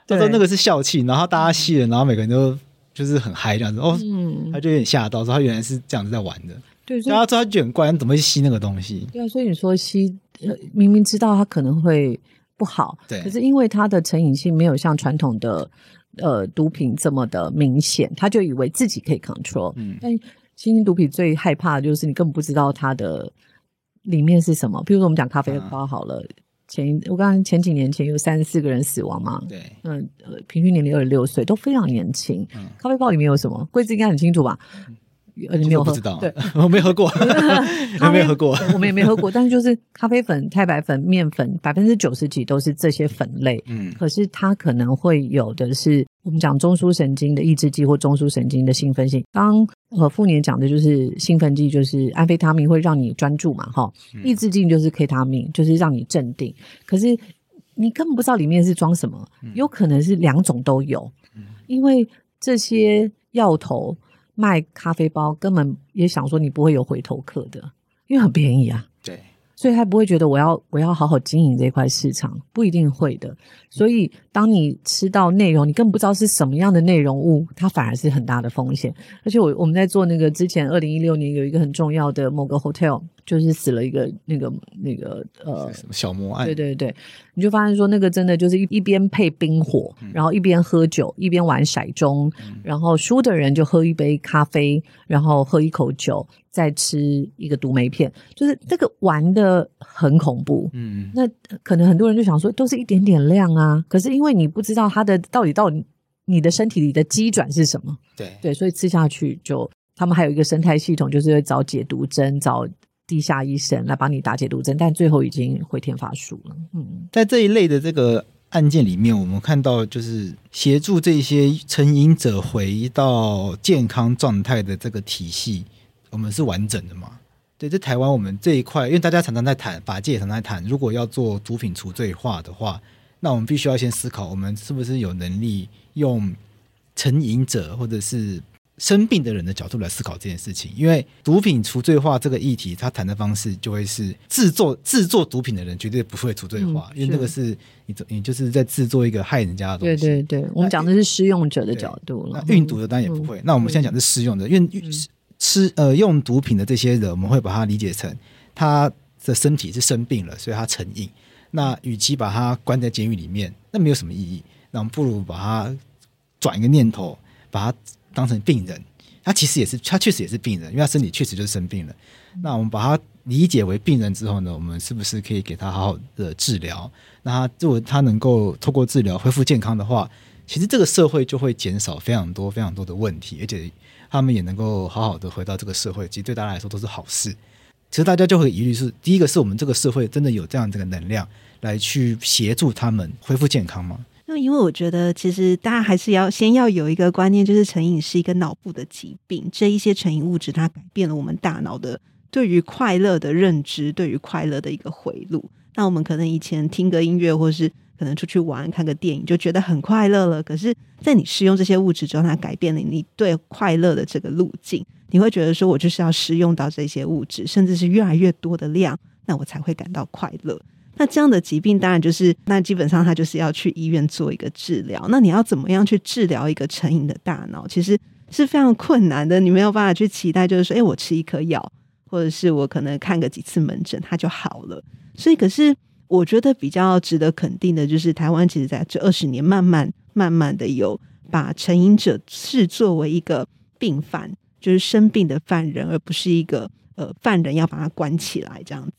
他说那个是笑气，然后大家吸了，然后每个人都就是很嗨这样子哦，嗯、他就有点吓到，说他原来是这样子在玩的。对，然后他就很怪，怎么去吸那个东西？对啊，所以你说吸，明明知道他可能会不好，对，可是因为他的成瘾性没有像传统的呃毒品这么的明显，他就以为自己可以 control。嗯，但新型毒品最害怕的就是你根本不知道它的里面是什么。比如说我们讲咖啡包好了。啊前我刚刚前几年前有三十四个人死亡嘛？对，嗯，呃，平均年龄二十六岁，都非常年轻。嗯，咖啡包里面有什么？贵子应该很清楚吧？呃，你没有喝？不知道，对，我没喝过，我没有喝过，我们也没喝过。但是就是咖啡粉、太白粉、面粉，百分之九十几都是这些粉类。嗯，可是它可能会有的是。我们讲中枢神经的抑制剂或中枢神经的兴奋性，刚呃傅年讲的就是兴奋剂，就是安非他命会让你专注嘛，哈，抑制剂就是 K 他命，就是让你镇定。可是你根本不知道里面是装什么，有可能是两种都有，因为这些药头卖咖啡包，根本也想说你不会有回头客的，因为很便宜啊。对。所以他不会觉得我要我要好好经营这块市场，不一定会的。所以当你吃到内容，你更不知道是什么样的内容物，它反而是很大的风险。而且我我们在做那个之前，二零一六年有一个很重要的某个 hotel。就是死了一个那个那个呃小魔案，对对对，你就发现说那个真的就是一一边配冰火，嗯、然后一边喝酒，一边玩骰盅，嗯、然后输的人就喝一杯咖啡，然后喝一口酒，再吃一个毒梅片，就是这个玩的很恐怖。嗯，那可能很多人就想说，都是一点点量啊，可是因为你不知道它的到底到底你的身体里的机转是什么，对对，所以吃下去就他们还有一个生态系统，就是会找解毒针找。地下医生来帮你打解毒针，但最后已经回天乏术了。嗯，在这一类的这个案件里面，我们看到就是协助这些成瘾者回到健康状态的这个体系，我们是完整的嘛？对，在台湾我们这一块，因为大家常常在谈，法界也常常在谈，如果要做毒品除罪化的话，那我们必须要先思考，我们是不是有能力用成瘾者或者是。生病的人的角度来思考这件事情，因为毒品除罪化这个议题，他谈的方式就会是制作制作毒品的人绝对不会除罪化，嗯、因为那个是你你就是在制作一个害人家的东西。对对对，我们讲的是施用者的角度了。那运毒的当然也不会。嗯、那我们现在讲的是施用者，因为吃呃用毒品的这些人，我们会把它理解成他的身体是生病了，所以他成瘾。那与其把他关在监狱里面，那没有什么意义。那我们不如把他转一个念头，把他。当成病人，他其实也是，他确实也是病人，因为他身体确实就是生病了。那我们把他理解为病人之后呢，我们是不是可以给他好好的治疗？那他如果他能够透过治疗恢复健康的话，其实这个社会就会减少非常多非常多的问题，而且他们也能够好好的回到这个社会，其实对大家来说都是好事。其实大家就会疑虑是，第一个是我们这个社会真的有这样这个能量来去协助他们恢复健康吗？那因为我觉得，其实大家还是要先要有一个观念，就是成瘾是一个脑部的疾病。这一些成瘾物质，它改变了我们大脑的对于快乐的认知，对于快乐的一个回路。那我们可能以前听个音乐，或是可能出去玩、看个电影，就觉得很快乐了。可是，在你使用这些物质之后，它改变了你对快乐的这个路径。你会觉得说，我就是要使用到这些物质，甚至是越来越多的量，那我才会感到快乐。那这样的疾病当然就是，那基本上他就是要去医院做一个治疗。那你要怎么样去治疗一个成瘾的大脑，其实是非常困难的。你没有办法去期待，就是说，诶，我吃一颗药，或者是我可能看个几次门诊，它就好了。所以，可是我觉得比较值得肯定的，就是台湾其实在这二十年，慢慢慢慢的有把成瘾者视作为一个病犯，就是生病的犯人，而不是一个呃犯人要把他关起来这样子。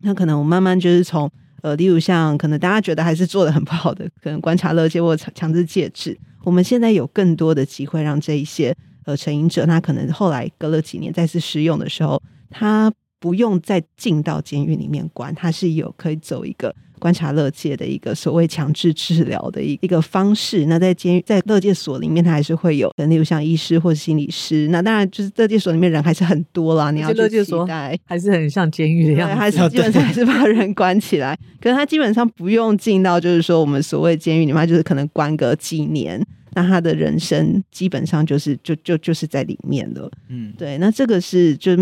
那可能我慢慢就是从呃，例如像可能大家觉得还是做得很不好的，可能观察勒戒或强强制戒治，我们现在有更多的机会让这一些呃成瘾者，他可能后来隔了几年再次施用的时候，他不用再进到监狱里面关，他是有可以走一个。观察乐界的一个所谓强制治疗的一一个方式，那在监狱在乐界所里面，他还是会有，例如像医师或者心理师。那当然就是乐界所里面人还是很多啦。你要乐界所还是很像监狱的样子，还是基本上还是把人关起来。可是他基本上不用进到，就是说我们所谓监狱里面，就是可能关个几年，那他的人生基本上就是就就就是在里面了。嗯，对。那这个是就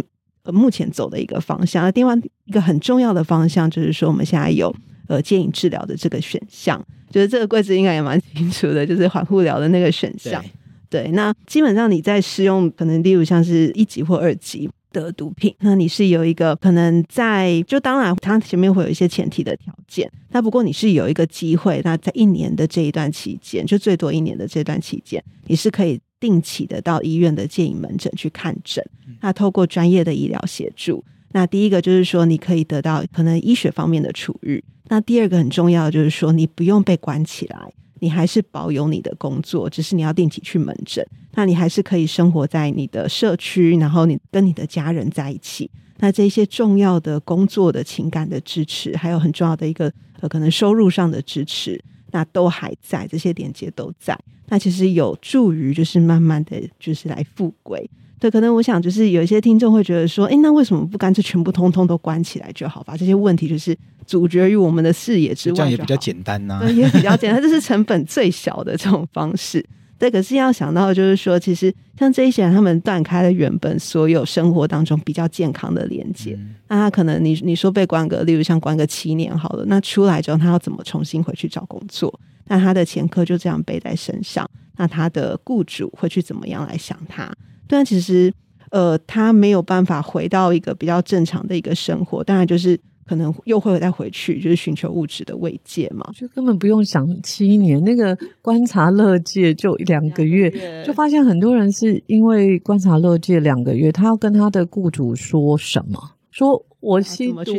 目前走的一个方向。那另外一个很重要的方向就是说，我们现在有。呃，戒瘾治疗的这个选项，觉得这个柜子应该也蛮清楚的，就是缓护疗的那个选项。对，对，那基本上你在使用，可能例如像是一级或二级的毒品，那你是有一个可能在，就当然它前面会有一些前提的条件，那不过你是有一个机会，那在一年的这一段期间，就最多一年的这段期间，你是可以定期的到医院的戒瘾门诊去看诊，那透过专业的医疗协助，那第一个就是说你可以得到可能医学方面的处遇。那第二个很重要的就是说，你不用被关起来，你还是保有你的工作，只是你要定期去门诊。那你还是可以生活在你的社区，然后你跟你的家人在一起。那这些重要的工作的情感的支持，还有很重要的一个呃可能收入上的支持，那都还在，这些连接都在。那其实有助于就是慢慢的就是来复归。对，可能我想就是有一些听众会觉得说，哎，那为什么不干脆全部通通都关起来就好，把这些问题就是。阻绝于我们的视野之外，这样也比较简单呐、啊，也比较简单，这是成本最小的这种方式。对，可是要想到就是说，其实像这一些人，他们断开了原本所有生活当中比较健康的连接，嗯、那他可能你你说被关个，例如像关个七年好了，那出来之后他要怎么重新回去找工作？那他的前科就这样背在身上，那他的雇主会去怎么样来想他？但其实呃，他没有办法回到一个比较正常的一个生活，当然就是。可能又会再回去，就是寻求物质的慰藉嘛，就根本不用想七年，那个观察乐界就两个月，就发现很多人是因为观察乐界两个月，他要跟他的雇主说什么？说我吸毒，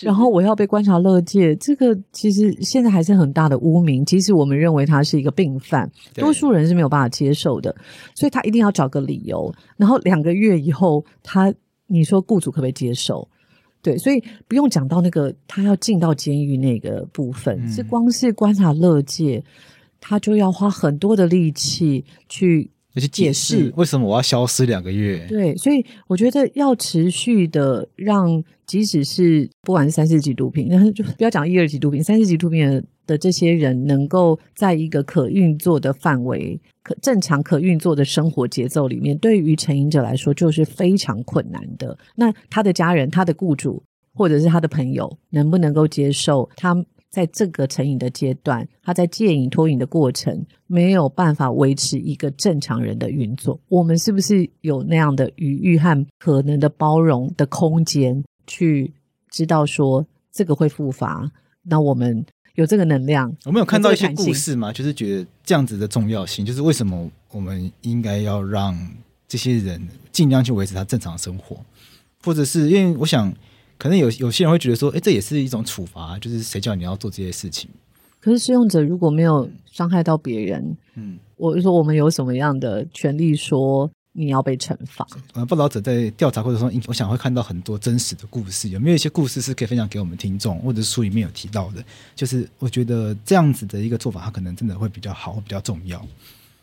然后我要被观察乐界，这个其实现在还是很大的污名。即使我们认为他是一个病犯，多数人是没有办法接受的，所以他一定要找个理由。然后两个月以后，他你说雇主可不可以接受？对，所以不用讲到那个他要进到监狱那个部分，嗯、是光是观察乐界，他就要花很多的力气去去解释为什么我要消失两个月。对，所以我觉得要持续的让，即使是不管是三四级毒品，那 就不要讲一二级毒品，三四级毒品的的这些人，能够在一个可运作的范围。可正常可运作的生活节奏里面，对于成瘾者来说就是非常困难的。那他的家人、他的雇主或者是他的朋友，能不能够接受他在这个成瘾的阶段，他在戒瘾脱瘾的过程没有办法维持一个正常人的运作？我们是不是有那样的余裕和可能的包容的空间，去知道说这个会复发？那我们。有这个能量，我们有看到一些故事吗，就是觉得这样子的重要性，就是为什么我们应该要让这些人尽量去维持他正常的生活，或者是因为我想，可能有有些人会觉得说，哎，这也是一种处罚，就是谁叫你要做这些事情？可是使用者如果没有伤害到别人，嗯，我就说我们有什么样的权利说？你要被惩罚。呃，报道者在调查过程中，我想会看到很多真实的故事。有没有一些故事是可以分享给我们听众，或者是书里面有提到的？就是我觉得这样子的一个做法，它可能真的会比较好，比较重要。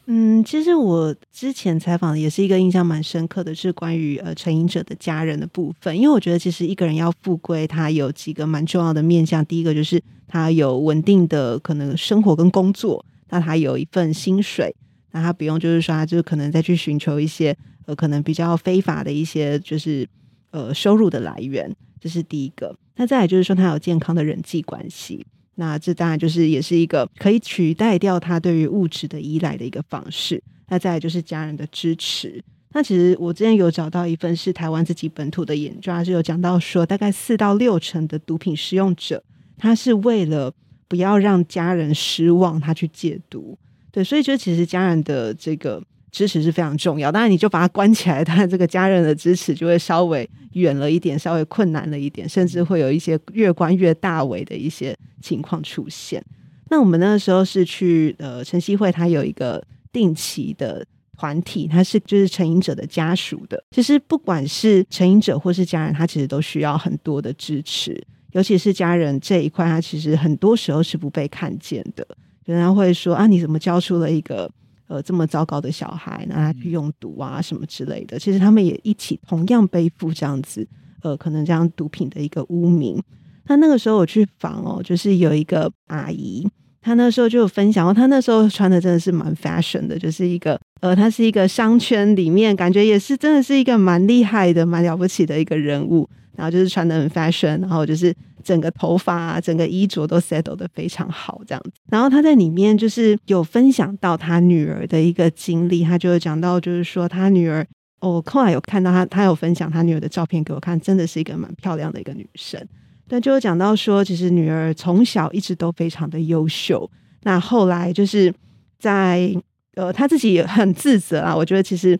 嗯，其实我之前采访也是一个印象蛮深刻的，是关于呃成瘾者的家人的部分。因为我觉得其实一个人要复归，他有几个蛮重要的面向。第一个就是他有稳定的可能生活跟工作，那他有一份薪水。那他不用，就是说，他就是可能再去寻求一些呃，可能比较非法的一些，就是呃收入的来源，这是第一个。那再来就是说，他有健康的人际关系，那这当然就是也是一个可以取代掉他对于物质的依赖的一个方式。那再来就是家人的支持。那其实我之前有找到一份是台湾自己本土的研究，还是有讲到说，大概四到六成的毒品使用者，他是为了不要让家人失望，他去戒毒。对，所以就其实家人的这个支持是非常重要。当然，你就把他关起来，他这个家人的支持就会稍微远了一点，稍微困难了一点，甚至会有一些越关越大围的一些情况出现。那我们那个时候是去呃晨曦会，他有一个定期的团体，他是就是成瘾者的家属的。其实不管是成瘾者或是家人，他其实都需要很多的支持，尤其是家人这一块，他其实很多时候是不被看见的。人家会说啊，你怎么教出了一个呃这么糟糕的小孩，拿他去用毒啊什么之类的？其实他们也一起同样背负这样子呃可能这样毒品的一个污名。那那个时候我去访哦，就是有一个阿姨，她那时候就有分享哦，她那时候穿的真的是蛮 fashion 的，就是一个呃，她是一个商圈里面感觉也是真的是一个蛮厉害的、蛮了不起的一个人物。然后就是穿的很 fashion，然后就是整个头发啊、整个衣着都 settle 的非常好这样子。然后他在里面就是有分享到他女儿的一个经历，他就有讲到就是说他女儿，我、哦、后来有看到他，他有分享他女儿的照片给我看，真的是一个蛮漂亮的一个女生。但就有讲到说，其实女儿从小一直都非常的优秀。那后来就是在呃，他自己也很自责啊，我觉得其实。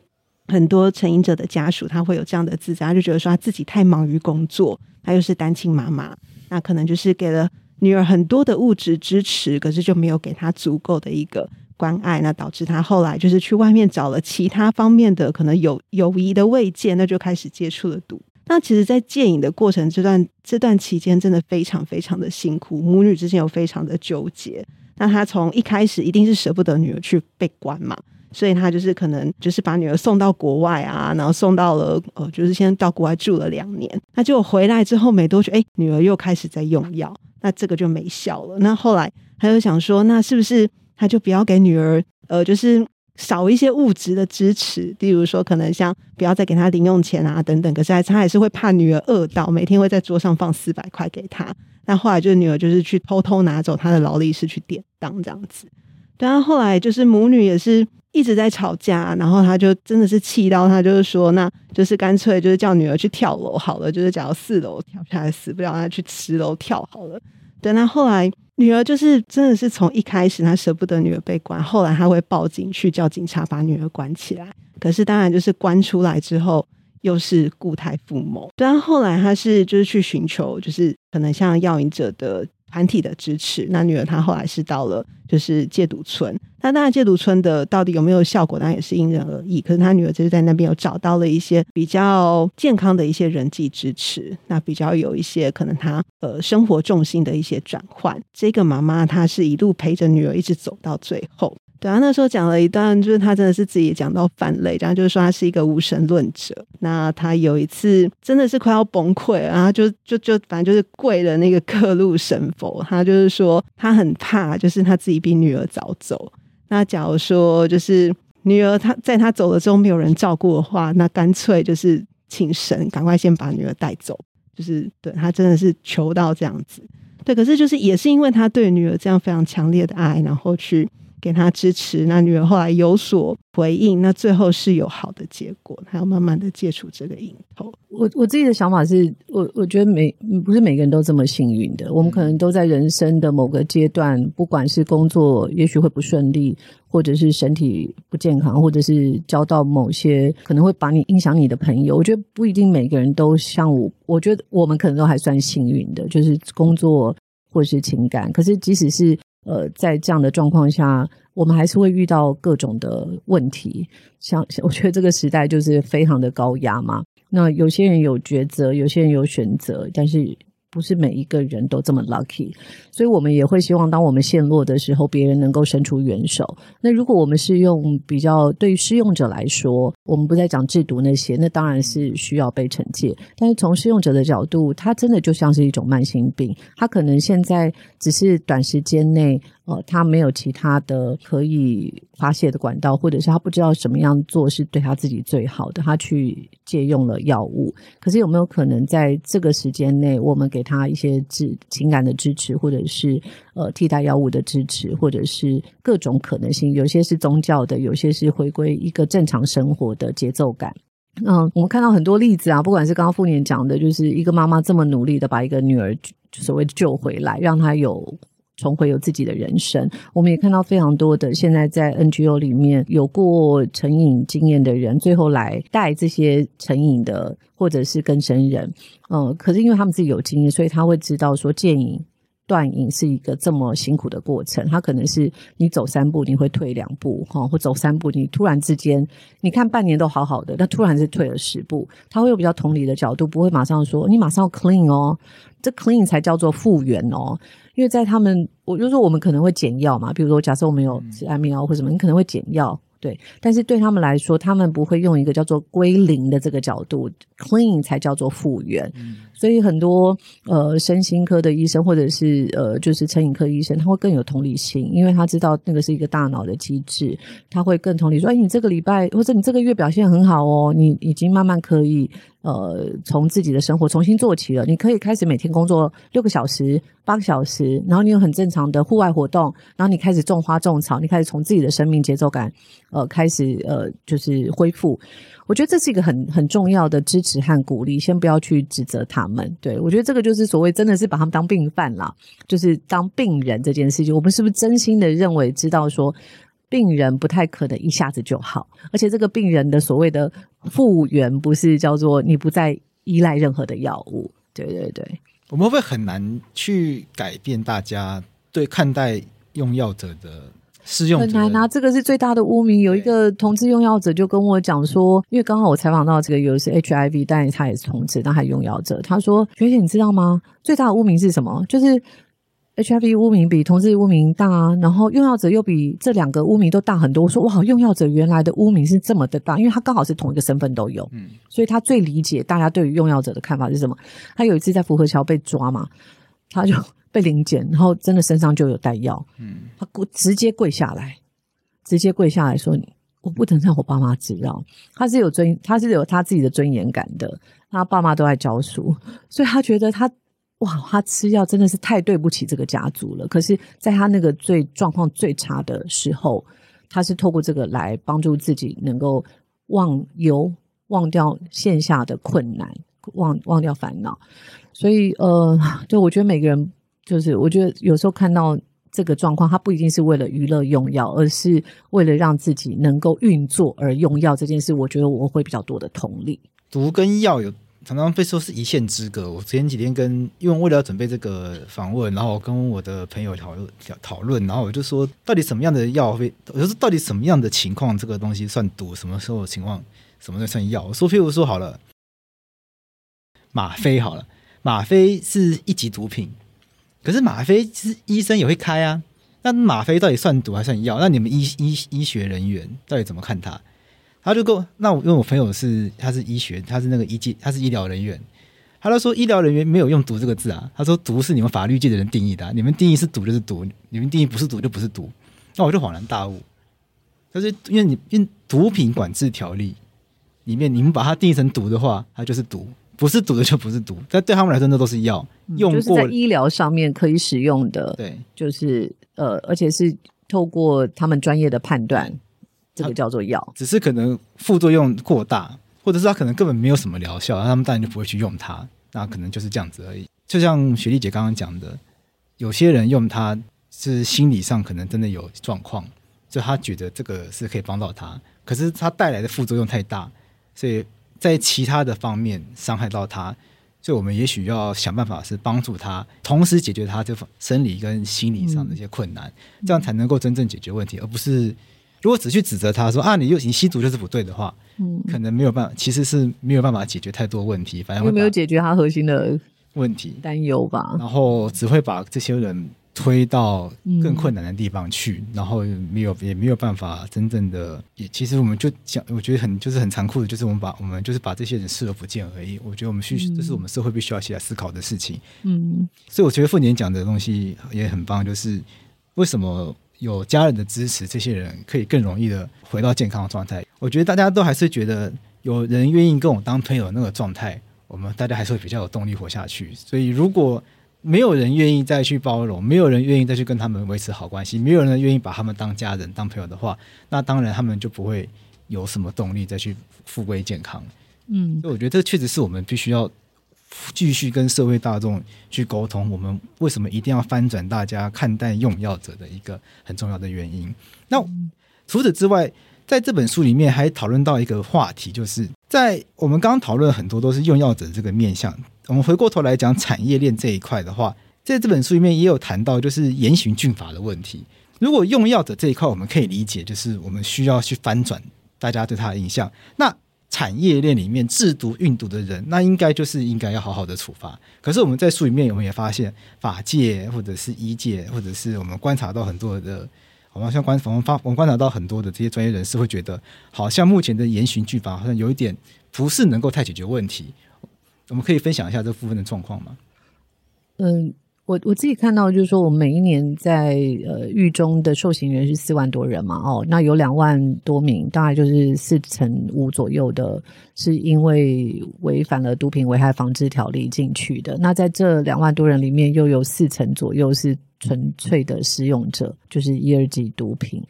很多成瘾者的家属，他会有这样的自责，他就觉得说他自己太忙于工作，他又是单亲妈妈，那可能就是给了女儿很多的物质支持，可是就没有给她足够的一个关爱，那导致她后来就是去外面找了其他方面的可能有友谊的慰藉，那就开始接触了毒。那其实，在戒瘾的过程这段这段期间，真的非常非常的辛苦，母女之间有非常的纠结。那他从一开始一定是舍不得女儿去被关嘛。所以他就是可能就是把女儿送到国外啊，然后送到了呃，就是先到国外住了两年。那结果回来之后没多久，哎，女儿又开始在用药，那这个就没效了。那后来他就想说，那是不是他就不要给女儿呃，就是少一些物质的支持，例如说可能像不要再给她零用钱啊等等。可是他还是会怕女儿饿到，每天会在桌上放四百块给她。那后来就是女儿就是去偷偷拿走她的劳力士去典当这样子。对啊，后来就是母女也是。一直在吵架，然后他就真的是气到，他就是说，那就是干脆就是叫女儿去跳楼好了，就是假如四楼跳下来死不了，他去十楼跳好了。对，那后来女儿就是真的是从一开始他舍不得女儿被关，后来他会报警去叫警察把女儿关起来。可是当然就是关出来之后又是故态复萌。对啊，后来他是就是去寻求就是可能像药瘾者的。团体的支持，那女儿她后来是到了就是戒毒村，那当然戒毒村的到底有没有效果，当然也是因人而异。可是她女儿就是在那边有找到了一些比较健康的一些人际支持，那比较有一些可能她呃生活重心的一些转换。这个妈妈她是一路陪着女儿一直走到最后。对啊，那时候讲了一段，就是他真的是自己讲到反泪，然后就是说他是一个无神论者。那他有一次真的是快要崩溃，然后就就就反正就是跪了那个各路神佛，他就是说他很怕，就是他自己比女儿早走。那假如说就是女儿他在他走了之后没有人照顾的话，那干脆就是请神赶快先把女儿带走。就是对他真的是求到这样子。对，可是就是也是因为他对女儿这样非常强烈的爱，然后去。给他支持，那女儿后来有所回应，那最后是有好的结果，他要慢慢的戒除这个瘾头。我我自己的想法是，我我觉得每不是每个人都这么幸运的，我们可能都在人生的某个阶段，不管是工作也许会不顺利，或者是身体不健康，或者是交到某些可能会把你影响你的朋友，我觉得不一定每个人都像我，我觉得我们可能都还算幸运的，就是工作或者是情感，可是即使是。呃，在这样的状况下，我们还是会遇到各种的问题。像我觉得这个时代就是非常的高压嘛。那有些人有抉择，有些人有选择，但是。不是每一个人都这么 lucky，所以我们也会希望，当我们陷落的时候，别人能够伸出援手。那如果我们是用比较对于施用者来说，我们不再讲制毒那些，那当然是需要被惩戒。但是从施用者的角度，他真的就像是一种慢性病，他可能现在只是短时间内。呃，他没有其他的可以发泄的管道，或者是他不知道什么样做是对他自己最好的，他去借用了药物。可是有没有可能在这个时间内，我们给他一些支情感的支持，或者是呃替代药物的支持，或者是各种可能性？有些是宗教的，有些是回归一个正常生活的节奏感。嗯，我们看到很多例子啊，不管是刚刚傅年讲的，就是一个妈妈这么努力的把一个女儿所谓救回来，让他有。重回有自己的人生。我们也看到非常多的现在在 NGO 里面有过成瘾经验的人，最后来带这些成瘾的或者是更生人。嗯，可是因为他们自己有经验，所以他会知道说戒瘾。断瘾是一个这么辛苦的过程，它可能是你走三步你会退两步，哈，或走三步你突然之间，你看半年都好好的，那突然是退了十步，他会有比较同理的角度，不会马上说你马上要 clean 哦，这 clean 才叫做复原哦，因为在他们，我就说我们可能会减药嘛，比如说假设我们有吃安眠药或什么，你可能会减药。对，但是对他们来说，他们不会用一个叫做归零的这个角度，clean 才叫做复原。嗯、所以很多呃身心科的医生或者是呃就是成瘾科医生，他会更有同理心，因为他知道那个是一个大脑的机制，他会更同理说，哎，你这个礼拜或者你这个月表现很好哦，你已经慢慢可以。呃，从自己的生活重新做起了，你可以开始每天工作六个小时、八个小时，然后你有很正常的户外活动，然后你开始种花种草，你开始从自己的生命节奏感，呃，开始呃，就是恢复。我觉得这是一个很很重要的支持和鼓励，先不要去指责他们。对，我觉得这个就是所谓真的是把他们当病犯啦，就是当病人这件事情，我们是不是真心的认为知道说？病人不太可能一下子就好，而且这个病人的所谓的复原，不是叫做你不再依赖任何的药物。对对对，我们会不会很难去改变大家对看待用药者的适用？很难啊，这个是最大的污名。有一个同志用药者就跟我讲说，因为刚好我采访到这个有的是 HIV，但是他也是同志，但还用药者。他说：“学姐，你知道吗？最大的污名是什么？就是。” HIV 污名比同志污名大啊，然后用药者又比这两个污名都大很多。我说哇，用药者原来的污名是这么的大，因为他刚好是同一个身份都有，嗯，所以他最理解大家对于用药者的看法是什么。他有一次在福和桥被抓嘛，他就被临检，然后真的身上就有带药，嗯，他直接跪下来，直接跪下来说：“我不能让我爸妈知道。”他是有尊，他是有他自己的尊严感的，他爸妈都在教书，所以他觉得他。哇，他吃药真的是太对不起这个家族了。可是，在他那个最状况最差的时候，他是透过这个来帮助自己，能够忘忧、忘掉线下的困难，忘忘掉烦恼。所以，呃，就我觉得每个人，就是我觉得有时候看到这个状况，他不一定是为了娱乐用药，而是为了让自己能够运作而用药这件事。我觉得我会比较多的同理。毒跟药有。常常被说是一线之隔。我前几天跟，因为为了要准备这个访问，然后我跟我的朋友讨论讨论，然后我就说，到底什么样的药会，我就说到底什么样的情况这个东西算毒，什么时候情况什么的算药？我说，譬如说好了，吗啡好了，吗啡是一级毒品，可是吗啡其实医生也会开啊。那吗啡到底算毒还算药？那你们医医医学人员到底怎么看它？他就跟我，那我因为我朋友是他是医学，他是那个医界，他是医疗人员，他就说医疗人员没有用“毒”这个字啊，他说“毒”是你们法律界的人定义的，你们定义是毒就是毒，你们定义不是毒就不是毒，那我就恍然大悟，但是因为你因毒品管制条例里面，你们把它定义成毒的话，它就是毒，不是毒的就不是毒，但对他们来说那都是药，用过、嗯、就是在医疗上面可以使用的，对，就是呃，而且是透过他们专业的判断。这个叫做药，只是可能副作用过大，或者是他可能根本没有什么疗效，那他们当然就不会去用它。那可能就是这样子而已。就像雪莉姐刚刚讲的，有些人用它是心理上可能真的有状况，就他觉得这个是可以帮到他，可是他带来的副作用太大，所以在其他的方面伤害到他，所以我们也许要想办法是帮助他，同时解决他这生理跟心理上的一些困难，嗯、这样才能够真正解决问题，而不是。如果只去指责他说啊，你又你吸毒就是不对的话，嗯，可能没有办法，其实是没有办法解决太多问题，反正会没有解决他核心的问题担忧吧。然后只会把这些人推到更困难的地方去，嗯、然后没有也没有办法真正的也。其实我们就讲，我觉得很就是很残酷的，就是我们把我们就是把这些人视而不见而已。我觉得我们需、嗯、这是我们社会必须要起来思考的事情。嗯，所以我觉得凤年讲的东西也很棒，就是为什么。有家人的支持，这些人可以更容易的回到健康的状态。我觉得大家都还是觉得有人愿意跟我当朋友的那个状态，我们大家还是会比较有动力活下去。所以如果没有人愿意再去包容，没有人愿意再去跟他们维持好关系，没有人愿意把他们当家人、当朋友的话，那当然他们就不会有什么动力再去富贵健康。嗯，所以我觉得这确实是我们必须要继续跟社会大众去沟通，我们为什么一定要翻转大家看待用药者的一个很重要的原因。那除此之外，在这本书里面还讨论到一个话题，就是在我们刚刚讨论很多都是用药者这个面向，我们回过头来讲产业链这一块的话，在这本书里面也有谈到，就是严刑峻法的问题。如果用药者这一块我们可以理解，就是我们需要去翻转大家对他的印象，那。产业链里面制毒运毒的人，那应该就是应该要好好的处罚。可是我们在书里面，我们也发现法界或者是医界，或者是我们观察到很多的，好像观我们发我们观察到很多的这些专业人士会觉得，好像目前的严刑峻法好像有一点不是能够太解决问题。我们可以分享一下这部分的状况吗？嗯。我我自己看到就是说，我们每一年在呃狱中的受刑人是四万多人嘛，哦，那有两万多名，大概就是四成五左右的，是因为违反了毒品危害防治条例进去的。那在这两万多人里面，又有四成左右是纯粹的使用者，就是一二级毒品。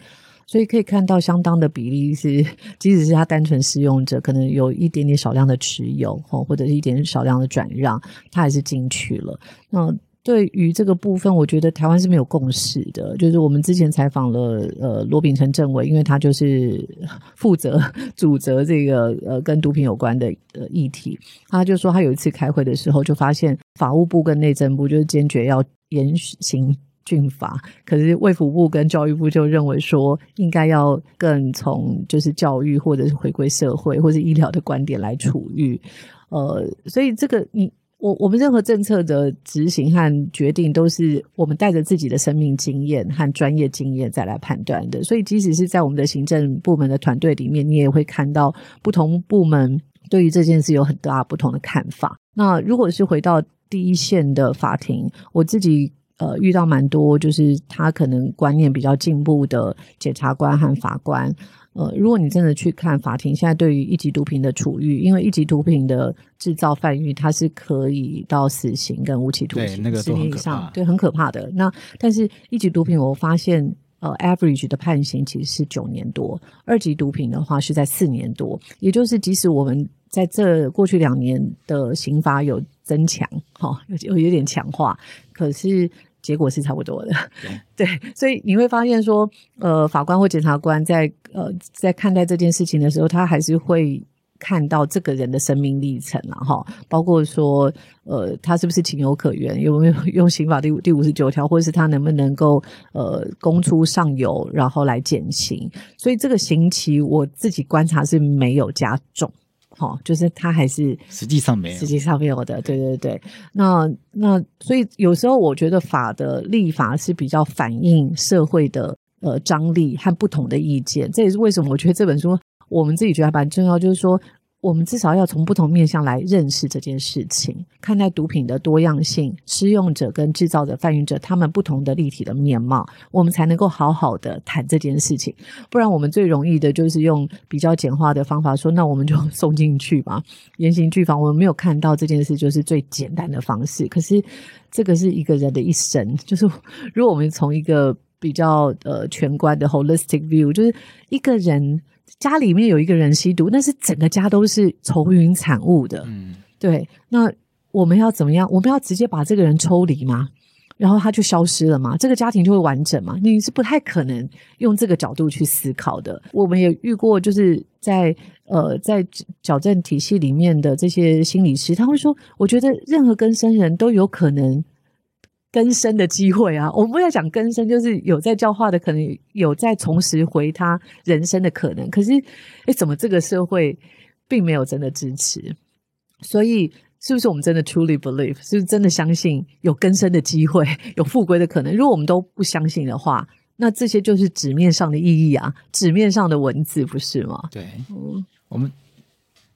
所以可以看到，相当的比例是，即使是他单纯使用者，可能有一点点少量的持有，或者是一点少量的转让，他还是进去了。那对于这个部分，我觉得台湾是没有共识的。就是我们之前采访了呃罗秉成政委，因为他就是负责 主责这个呃跟毒品有关的呃议题，他就说他有一次开会的时候，就发现法务部跟内政部就是坚决要严刑峻法，可是卫福部跟教育部就认为说应该要更从就是教育或者是回归社会或者是医疗的观点来处遇，呃，所以这个你。我我们任何政策的执行和决定，都是我们带着自己的生命经验和专业经验再来判断的。所以，即使是在我们的行政部门的团队里面，你也会看到不同部门对于这件事有很大不同的看法。那如果是回到第一线的法庭，我自己呃遇到蛮多，就是他可能观念比较进步的检察官和法官。呃，如果你真的去看法庭现在对于一级毒品的处遇，因为一级毒品的制造贩运，它是可以到死刑跟无期徒刑，那个十年以上，对，很可怕的。那但是一级毒品，我发现呃，average 的判刑其实是九年多，二级毒品的话是在四年多，也就是即使我们在这过去两年的刑罚有增强，哈、哦，有有点强化，可是。结果是差不多的，对，对，所以你会发现说，呃，法官或检察官在呃在看待这件事情的时候，他还是会看到这个人的生命历程了哈，包括说，呃，他是不是情有可原，有没有 用刑法第五第五十九条，或者是他能不能够呃供出上游，然后来减刑，所以这个刑期我自己观察是没有加重。好，就是他还是实际上没有，实际上没有的，对对对。那那所以有时候我觉得法的立法是比较反映社会的呃张力和不同的意见，这也是为什么我觉得这本书我们自己觉得还蛮重要，就是说。我们至少要从不同面向来认识这件事情，看待毒品的多样性、使用者跟制造者、贩运者他们不同的立体的面貌，我们才能够好好的谈这件事情。不然，我们最容易的就是用比较简化的方法说，那我们就送进去吧，严刑峻法。我们没有看到这件事就是最简单的方式。可是，这个是一个人的一生，就是如果我们从一个比较呃全观的 holistic view，就是一个人。家里面有一个人吸毒，那是整个家都是愁云惨雾的。嗯，对。那我们要怎么样？我们要直接把这个人抽离吗？然后他就消失了吗？这个家庭就会完整吗？你是不太可能用这个角度去思考的。我们也遇过，就是在呃在矫正体系里面的这些心理师，他会说：“我觉得任何跟生人都有可能。”更生的机会啊，我们不要讲更生，就是有在教化的，可能有在重拾回他人生的可能。可是，诶，怎么这个社会并没有真的支持？所以，是不是我们真的 truly believe？是不是真的相信有更生的机会，有复归的可能？如果我们都不相信的话，那这些就是纸面上的意义啊，纸面上的文字，不是吗？对，嗯，我们。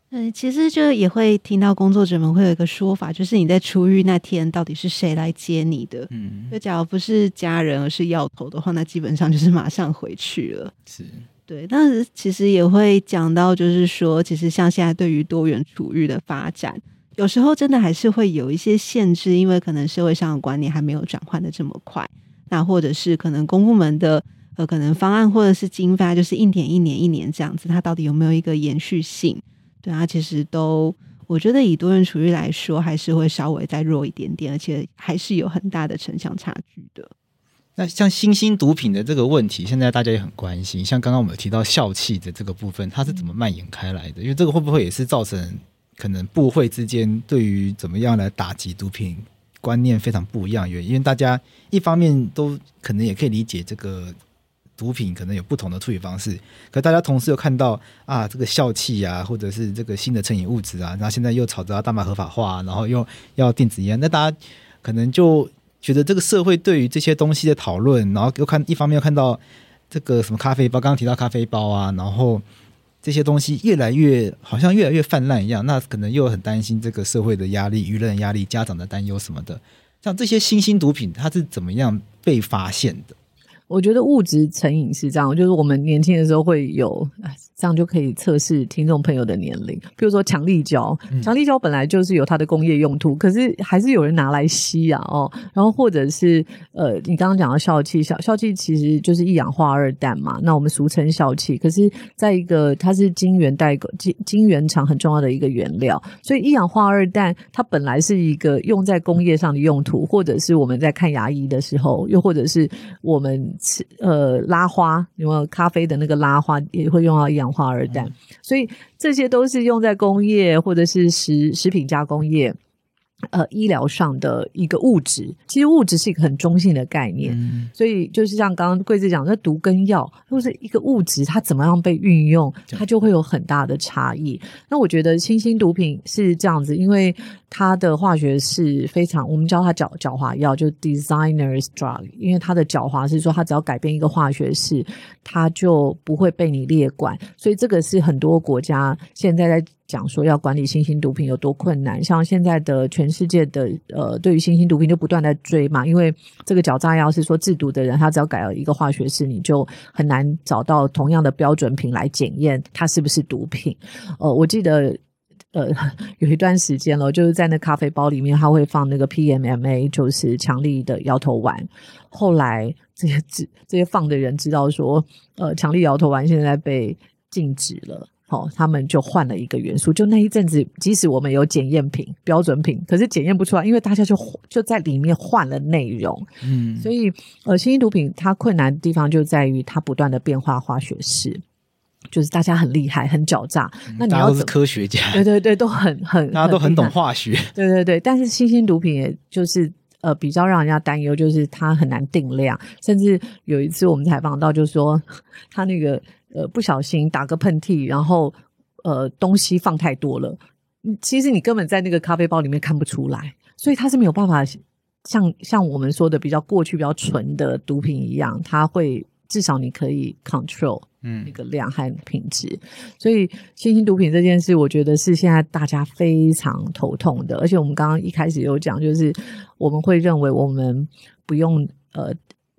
嗯，其实就也会听到工作者们会有一个说法，就是你在出狱那天到底是谁来接你的？嗯，就假如不是家人，而是药头的话，那基本上就是马上回去了。是，对。但是其实也会讲到，就是说，其实像现在对于多元处遇的发展，有时候真的还是会有一些限制，因为可能社会上的观念还没有转换的这么快，那或者是可能公部门的呃可能方案或者是经费就是一年一年一年这样子，它到底有没有一个延续性？对啊，其实都我觉得以多元处遇来说，还是会稍微再弱一点点，而且还是有很大的城乡差距的。那像新兴毒品的这个问题，现在大家也很关心。像刚刚我们有提到笑气的这个部分，它是怎么蔓延开来的？因为这个会不会也是造成可能部会之间对于怎么样来打击毒品观念非常不一样？原因为大家一方面都可能也可以理解这个。毒品可能有不同的处理方式，可大家同时又看到啊，这个笑气啊，或者是这个新的成瘾物质啊，然后现在又吵着要大麻合法化，然后又要电子烟，那大家可能就觉得这个社会对于这些东西的讨论，然后又看一方面又看到这个什么咖啡包，刚刚提到咖啡包啊，然后这些东西越来越好像越来越泛滥一样，那可能又很担心这个社会的压力、舆论压力、家长的担忧什么的。像这些新兴毒品，它是怎么样被发现的？我觉得物质成瘾是这样，就是我们年轻的时候会有，这样就可以测试听众朋友的年龄。比如说强力胶，强力胶本来就是有它的工业用途，可是还是有人拿来吸啊，哦，然后或者是呃，你刚刚讲到笑气，笑笑气其实就是一氧化二氮嘛，那我们俗称笑气。可是在一个它是晶圆代工晶晶圆厂很重要的一个原料，所以一氧化二氮它本来是一个用在工业上的用途，或者是我们在看牙医的时候，又或者是我们吃。呃，拉花，有没有咖啡的那个拉花也会用到一氧化二氮，嗯、所以这些都是用在工业或者是食食品加工业。呃，医疗上的一个物质，其实物质是一个很中性的概念，嗯、所以就是像刚刚贵子讲，那毒跟药，或是一个物质，它怎么样被运用，它就会有很大的差异。那我觉得新兴毒品是这样子，因为它的化学是非常，我们叫它狡狡猾药，就 designer's drug，因为它的狡猾是说，它只要改变一个化学式，它就不会被你列管，所以这个是很多国家现在在。讲说要管理新型毒品有多困难，像现在的全世界的呃，对于新型毒品就不断在追嘛，因为这个狡诈药是说制毒的人他只要改了一个化学式，你就很难找到同样的标准品来检验它是不是毒品。呃，我记得呃 有一段时间了，就是在那咖啡包里面他会放那个 PMMA，就是强力的摇头丸。后来这些这这些放的人知道说，呃，强力摇头丸现在被禁止了。好、哦，他们就换了一个元素。就那一阵子，即使我们有检验品、标准品，可是检验不出来，因为大家就就在里面换了内容。嗯，所以呃，新型毒品它困难的地方就在于它不断的变化化学式，就是大家很厉害、很狡诈。那你要都是科学家，对对对，都很很，大家都很懂化学。对对对，但是新兴毒品也就是呃比较让人家担忧，就是它很难定量。甚至有一次我们采访到，就是说 他那个。呃，不小心打个喷嚏，然后呃，东西放太多了。其实你根本在那个咖啡包里面看不出来，所以它是没有办法像像我们说的比较过去比较纯的毒品一样，它会至少你可以 control 嗯那个量和品质。嗯、所以新型毒品这件事，我觉得是现在大家非常头痛的。而且我们刚刚一开始有讲，就是我们会认为我们不用呃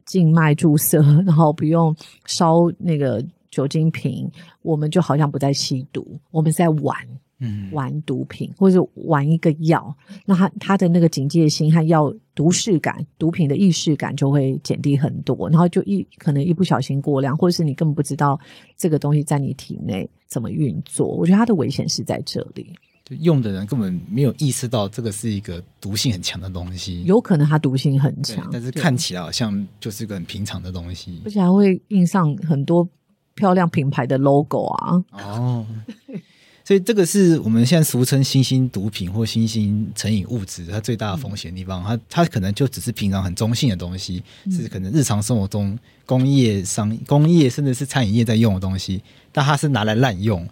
静脉注射，然后不用烧那个。酒精瓶，我们就好像不在吸毒，我们在玩，嗯，玩毒品，或者玩一个药，那他他的那个警戒心和药毒视感、毒品的意识感就会减低很多，然后就一可能一不小心过量，或者是你根本不知道这个东西在你体内怎么运作。我觉得它的危险是在这里，就用的人根本没有意识到这个是一个毒性很强的东西，有可能它毒性很强，但是看起来好像就是个很平常的东西，而且还会印上很多。漂亮品牌的 logo 啊！哦，所以这个是我们现在俗称新兴毒品或新兴成瘾物质，它最大的风险地方。它它可能就只是平常很中性的东西，是可能日常生活中工业商、工业甚至是餐饮业在用的东西，但它是拿来滥用。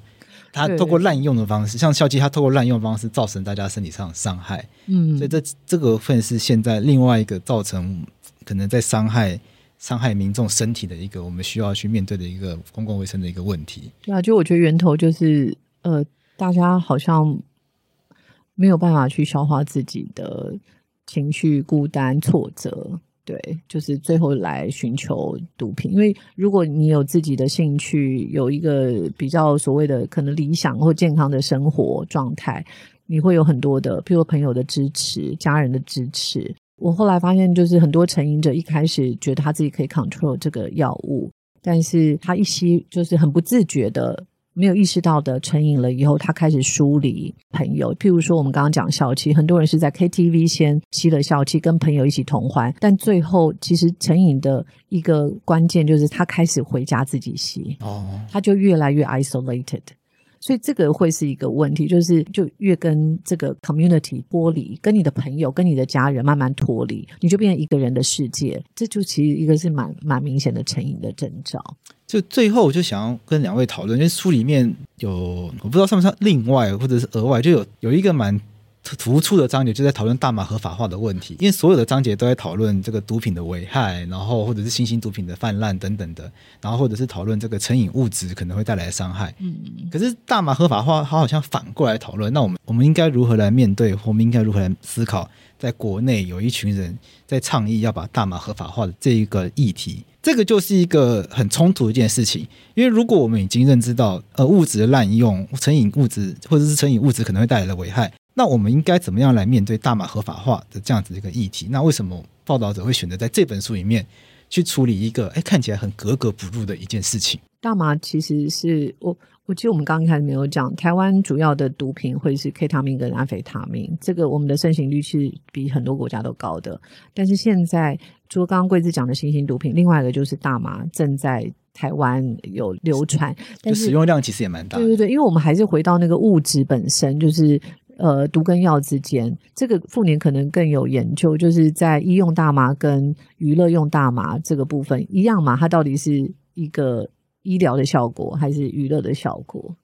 它透过滥用的方式，像笑气，它透过滥用的方式造成大家身体上的伤害。嗯，所以这这个份是现在另外一个造成可能在伤害。伤害民众身体的一个我们需要去面对的一个公共卫生的一个问题。对啊，就我觉得源头就是呃，大家好像没有办法去消化自己的情绪、孤单、挫折，对，就是最后来寻求毒品。因为如果你有自己的兴趣，有一个比较所谓的可能理想或健康的生活状态，你会有很多的，譬如朋友的支持、家人的支持。我后来发现，就是很多成瘾者一开始觉得他自己可以 control 这个药物，但是他一吸就是很不自觉的没有意识到的成瘾了以后，他开始疏离朋友。譬如说，我们刚刚讲笑气，很多人是在 KTV 先吸了笑气，跟朋友一起同欢，但最后其实成瘾的一个关键就是他开始回家自己吸，哦，他就越来越 isolated。所以这个会是一个问题，就是就越跟这个 community 剥离，跟你的朋友、跟你的家人慢慢脱离，你就变成一个人的世界。这就其实一个是蛮蛮明显的成瘾的征兆。就最后，我就想要跟两位讨论，因为书里面有我不知道算不算另外或者是额外，就有有一个蛮。突出的章节就在讨论大麻合法化的问题，因为所有的章节都在讨论这个毒品的危害，然后或者是新型毒品的泛滥等等的，然后或者是讨论这个成瘾物质可能会带来的伤害。嗯，可是大麻合法化，它好像反过来讨论，那我们我们应该如何来面对，或我们应该如何来思考，在国内有一群人在倡议要把大麻合法化的这一个议题，这个就是一个很冲突的一件事情。因为如果我们已经认知到，呃，物质的滥用、成瘾物质或者是成瘾物质可能会带来的危害。那我们应该怎么样来面对大麻合法化的这样子一个议题？那为什么报道者会选择在这本书里面去处理一个哎看起来很格格不入的一件事情？大麻其实是我，我记得我们刚刚开始没有讲，台湾主要的毒品会是 K 他命跟安非他命，这个我们的盛行率是比很多国家都高的。但是现在除了刚刚桂子讲的新型毒品，另外一个就是大麻正在台湾有流传，但是使用量其实也蛮大的。对对对，因为我们还是回到那个物质本身，就是。呃，毒跟药之间，这个富年可能更有研究，就是在医用大麻跟娱乐用大麻这个部分一样嘛？它到底是一个医疗的效果还是娱乐的效果？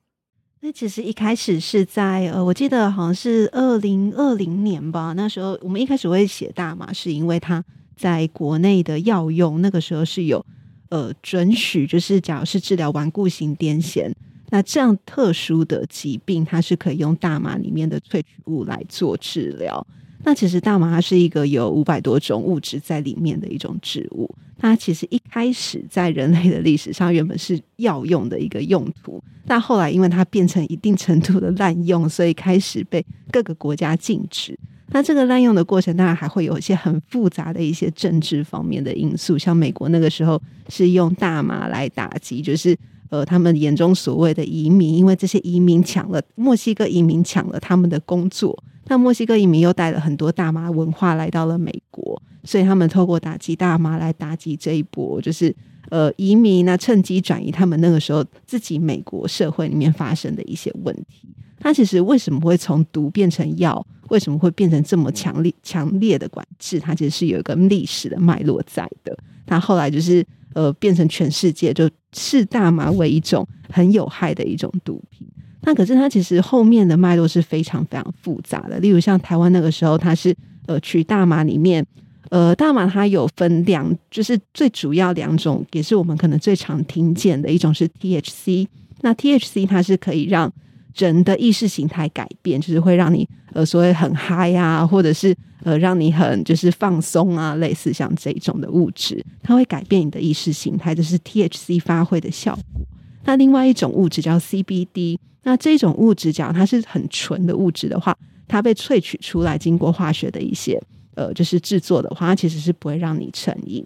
那其实一开始是在呃，我记得好像是二零二零年吧，那时候我们一开始会写大麻，是因为它在国内的药用那个时候是有呃准许，就是假如是治疗顽固性癫痫。那这样特殊的疾病，它是可以用大麻里面的萃取物来做治疗。那其实大麻是一个有五百多种物质在里面的一种植物。它其实一开始在人类的历史上原本是药用的一个用途，但后来因为它变成一定程度的滥用，所以开始被各个国家禁止。那这个滥用的过程，当然还会有一些很复杂的一些政治方面的因素，像美国那个时候是用大麻来打击，就是。呃，他们眼中所谓的移民，因为这些移民抢了墨西哥移民抢了他们的工作，那墨西哥移民又带了很多大麻文化来到了美国，所以他们透过打击大麻来打击这一波，就是呃移民那趁机转移他们那个时候自己美国社会里面发生的一些问题。它其实为什么会从毒变成药？为什么会变成这么强烈强烈的管制？它其实是有一个历史的脉络在的。它后来就是。呃，变成全世界就视大麻为一种很有害的一种毒品。那可是它其实后面的脉络是非常非常复杂的。例如像台湾那个时候，它是呃取大麻里面，呃大麻它有分两，就是最主要两种，也是我们可能最常听见的一种是 THC。那 THC 它是可以让人的意识形态改变，就是会让你呃所谓很嗨啊，或者是。呃，让你很就是放松啊，类似像这种的物质，它会改变你的意识形态，这是 THC 发挥的效果。那另外一种物质叫 CBD，那这种物质讲它是很纯的物质的话，它被萃取出来，经过化学的一些呃，就是制作的话，它其实是不会让你成瘾。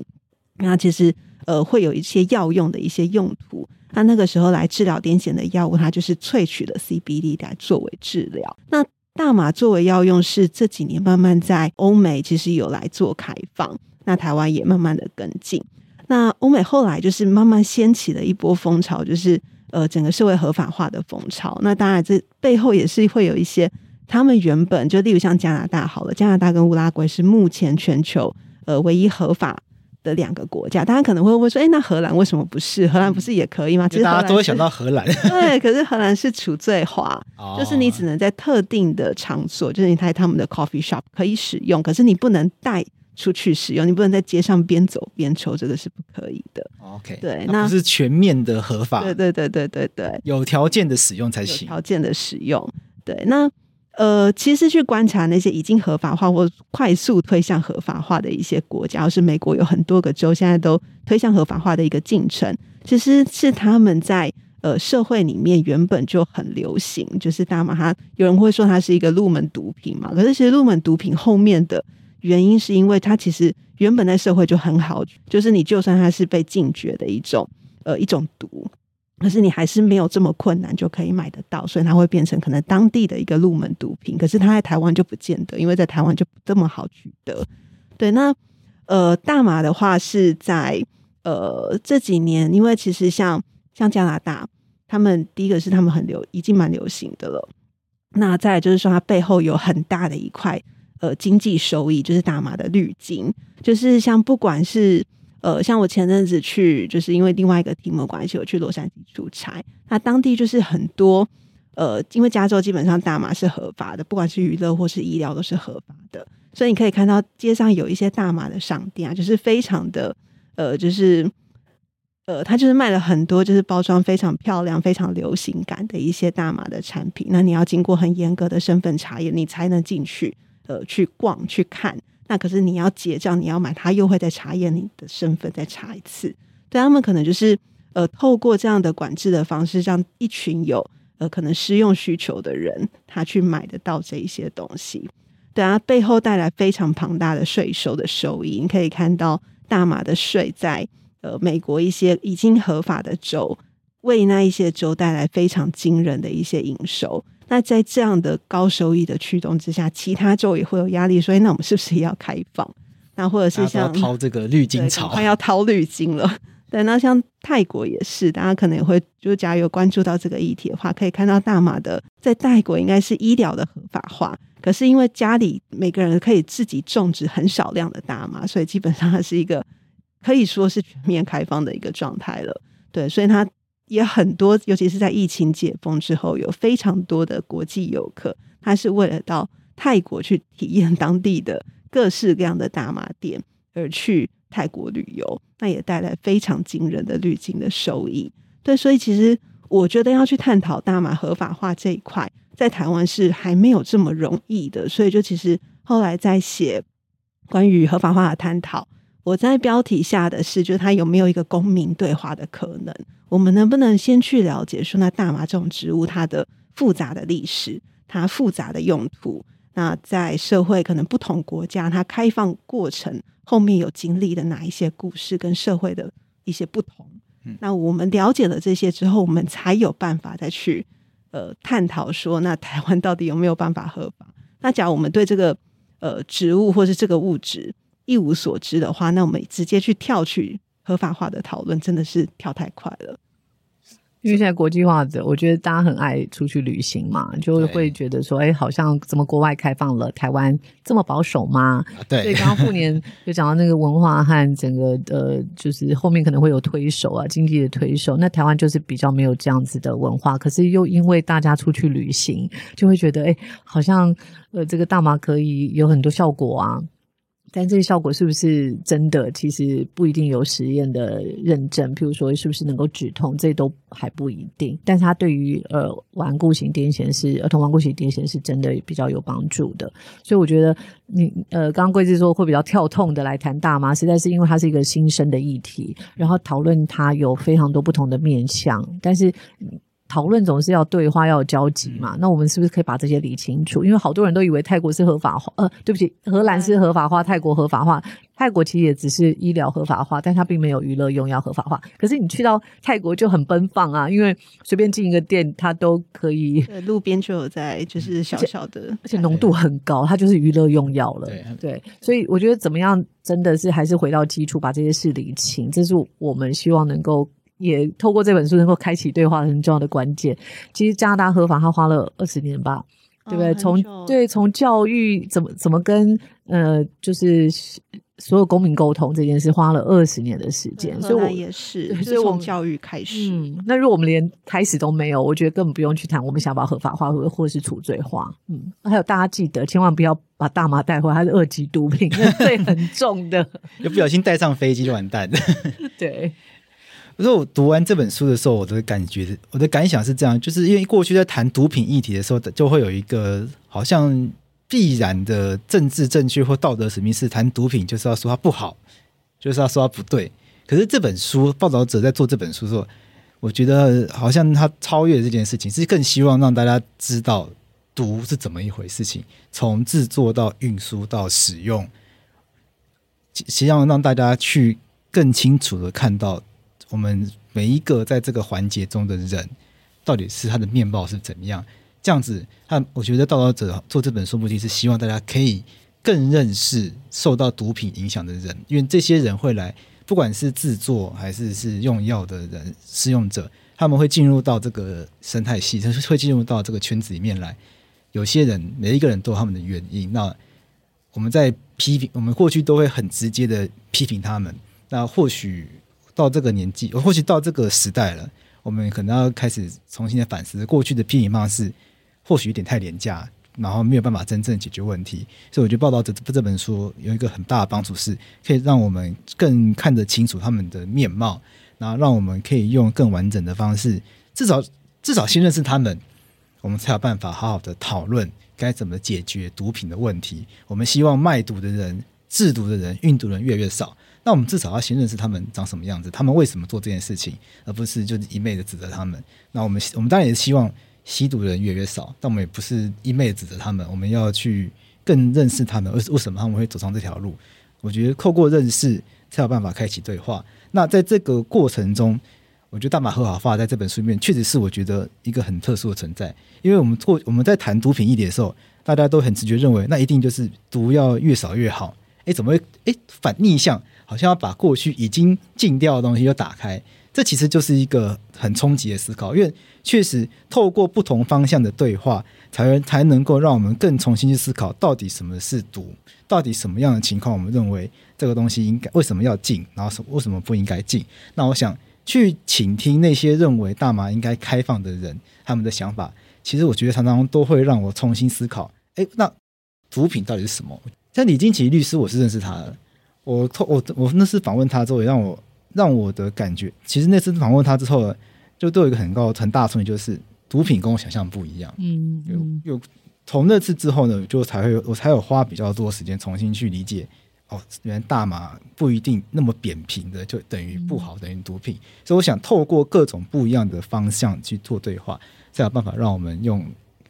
那其实呃，会有一些药用的一些用途。那那个时候来治疗癫痫的药物，它就是萃取了 CBD 来作为治疗。那大麻作为药用，是这几年慢慢在欧美其实有来做开放，那台湾也慢慢的跟进。那欧美后来就是慢慢掀起了一波风潮，就是呃整个社会合法化的风潮。那当然这背后也是会有一些，他们原本就例如像加拿大好了，加拿大跟乌拉圭是目前全球呃唯一合法的两个国家，大家可能会问说：“哎，那荷兰为什么不是？荷兰不是也可以吗？”其实大家都会想到荷兰。对，可是荷兰是除罪化，哦、就是你只能在特定的场所，就是你在他们的 coffee shop 可以使用，可是你不能带出去使用，你不能在街上边走边抽，这个是不可以的。OK，对，那不是全面的合法。对对对对对对，有条件的使用才行。条件的使用，对，那。呃，其实去观察那些已经合法化或快速推向合法化的一些国家，或是美国有很多个州现在都推向合法化的一个进程，其实是他们在呃社会里面原本就很流行，就是大麻，它有人会说它是一个入门毒品嘛，可是其实入门毒品后面的原因是因为它其实原本在社会就很好，就是你就算它是被禁绝的一种呃一种毒。可是你还是没有这么困难就可以买得到，所以它会变成可能当地的一个入门毒品。可是它在台湾就不见得，因为在台湾就不这么好取得。对，那呃，大麻的话是在呃这几年，因为其实像像加拿大，他们第一个是他们很流，已经蛮流行的了。那再就是说，它背后有很大的一块呃经济收益，就是大麻的滤金，就是像不管是。呃，像我前阵子去，就是因为另外一个题目关系，我去洛杉矶出差。那当地就是很多，呃，因为加州基本上大麻是合法的，不管是娱乐或是医疗都是合法的，所以你可以看到街上有一些大麻的商店啊，就是非常的，呃，就是，呃，他就是卖了很多，就是包装非常漂亮、非常流行感的一些大麻的产品。那你要经过很严格的身份查验，你才能进去，呃，去逛去看。那可是你要结账，你要买，他又会再查验你的身份，再查一次。对，他们可能就是呃，透过这样的管制的方式，让一群有呃可能适用需求的人，他去买得到这一些东西。对啊，背后带来非常庞大的税收的收益。你可以看到大麻的税在呃美国一些已经合法的州，为那一些州带来非常惊人的一些营收。那在这样的高收益的驱动之下，其他州也会有压力，所以那我们是不是也要开放？那或者是像掏这个绿金潮，快要掏绿金了。对，那像泰国也是，大家可能也会，就假如有关注到这个议题的话，可以看到大麻的在泰国应该是医疗的合法化，可是因为家里每个人可以自己种植很少量的大麻，所以基本上它是一个可以说是全面开放的一个状态了。对，所以它。也很多，尤其是在疫情解封之后，有非常多的国际游客，他是为了到泰国去体验当地的各式各样的大麻店而去泰国旅游，那也带来非常惊人的滤金的收益。对，所以其实我觉得要去探讨大麻合法化这一块，在台湾是还没有这么容易的。所以就其实后来在写关于合法化的探讨，我在标题下的是，就是它有没有一个公民对话的可能。我们能不能先去了解说，那大麻这种植物它的复杂的历史，它复杂的用途，那在社会可能不同国家，它开放过程后面有经历的哪一些故事跟社会的一些不同？那我们了解了这些之后，我们才有办法再去呃探讨说，那台湾到底有没有办法合法？那假如我们对这个呃植物或是这个物质一无所知的话，那我们直接去跳去。合法化的讨论真的是跳太快了，因为现在国际化的，我觉得大家很爱出去旅行嘛，就会觉得说，哎，好像怎么国外开放了，台湾这么保守吗？对，所以刚刚富年就讲到那个文化和整个呃，就是后面可能会有推手啊，经济的推手。那台湾就是比较没有这样子的文化，可是又因为大家出去旅行，就会觉得，哎，好像呃，这个大麻可以有很多效果啊。但这个效果是不是真的？其实不一定有实验的认证。譬如说，是不是能够止痛，这都还不一定。但是它对于呃顽固型癫痫是儿童顽固型癫痫是真的比较有帮助的。所以我觉得你呃，刚刚桂枝说会比较跳痛的来谈大麻，实在是因为它是一个新生的议题，然后讨论它有非常多不同的面向，但是。讨论总是要对话，要有交集嘛。那我们是不是可以把这些理清楚？因为好多人都以为泰国是合法化，呃，对不起，荷兰是合法化，泰国合法化。泰国其实也只是医疗合法化，但它并没有娱乐用药合法化。可是你去到泰国就很奔放啊，因为随便进一个店，它都可以，路边就有在，就是小小的，而且浓度很高，它就是娱乐用药了。对，对，所以我觉得怎么样，真的是还是回到基础，把这些事理清，这是我们希望能够。也透过这本书能够开启对话很重要的关键。其实加拿大合法，他花了二十年吧，对不对？从对从教育怎么怎么跟呃，就是所有公民沟通这件事，花了二十年的时间。所以我也是，所以从教育开始。嗯，那如果我们连开始都没有，我觉得根本不用去谈我们想把合法化或或是除罪化。嗯，还有大家记得，千万不要把大麻带回来，它是二级毒品，那罪很重的。又不小心带上飞机就完蛋。对。可是我读完这本书的时候，我的感觉，我的感想是这样，就是因为过去在谈毒品议题的时候，就会有一个好像必然的政治正确或道德使命，是谈毒品就是要说它不好，就是要说它不对。可是这本书报道者在做这本书的时候，我觉得好像他超越这件事情，是更希望让大家知道毒是怎么一回事情，从制作到运输到使用，希望让大家去更清楚的看到。我们每一个在这个环节中的人，到底是他的面貌是怎么样？这样子，他我觉得道道者做这本书目的是希望大家可以更认识受到毒品影响的人，因为这些人会来，不管是制作还是是用药的人、使用者，他们会进入到这个生态系，就是会进入到这个圈子里面来。有些人，每一个人都有他们的原因。那我们在批评，我们过去都会很直接的批评他们。那或许到这个年纪，或许到这个时代了，我们可能要开始重新的反思过去的批评方式。或许有点太廉价，然后没有办法真正解决问题，所以我觉得报道这这本书有一个很大的帮助，是可以让我们更看得清楚他们的面貌，然后让我们可以用更完整的方式，至少至少先认识他们，我们才有办法好好的讨论该怎么解决毒品的问题。我们希望卖毒的人、制毒的人、运毒的人越来越少，那我们至少要先认识他们长什么样子，他们为什么做这件事情，而不是就一昧的指责他们。那我们我们当然也希望。吸毒的人越来越少，但我们也不是一昧指责他们，我们要去更认识他们，而为什么他们会走上这条路？我觉得透过认识才有办法开启对话。那在这个过程中，我觉得大马合法化在这本书里面确实是我觉得一个很特殊的存在，因为我们做我们在谈毒品议题的时候，大家都很直觉认为那一定就是毒要越少越好。诶，怎么会？诶，反逆向，好像要把过去已经禁掉的东西又打开。这其实就是一个很冲击的思考，因为确实透过不同方向的对话，才才能够让我们更重新去思考，到底什么是毒，到底什么样的情况，我们认为这个东西应该为什么要禁，然后什为什么不应该禁。那我想去倾听那些认为大麻应该开放的人，他们的想法，其实我觉得常常都会让我重新思考，哎，那毒品到底是什么？像李金奇律师，我是认识他的，我透我我那次访问他之后，也让我。让我的感觉，其实那次访问他之后，就都有一个很高很大的冲击，就是毒品跟我想象不一样。嗯，有有从那次之后呢，就才会我才有花比较多时间重新去理解，哦，原来大麻不一定那么扁平的就等于不好，等于毒品。所以我想透过各种不一样的方向去做对话，才有办法让我们用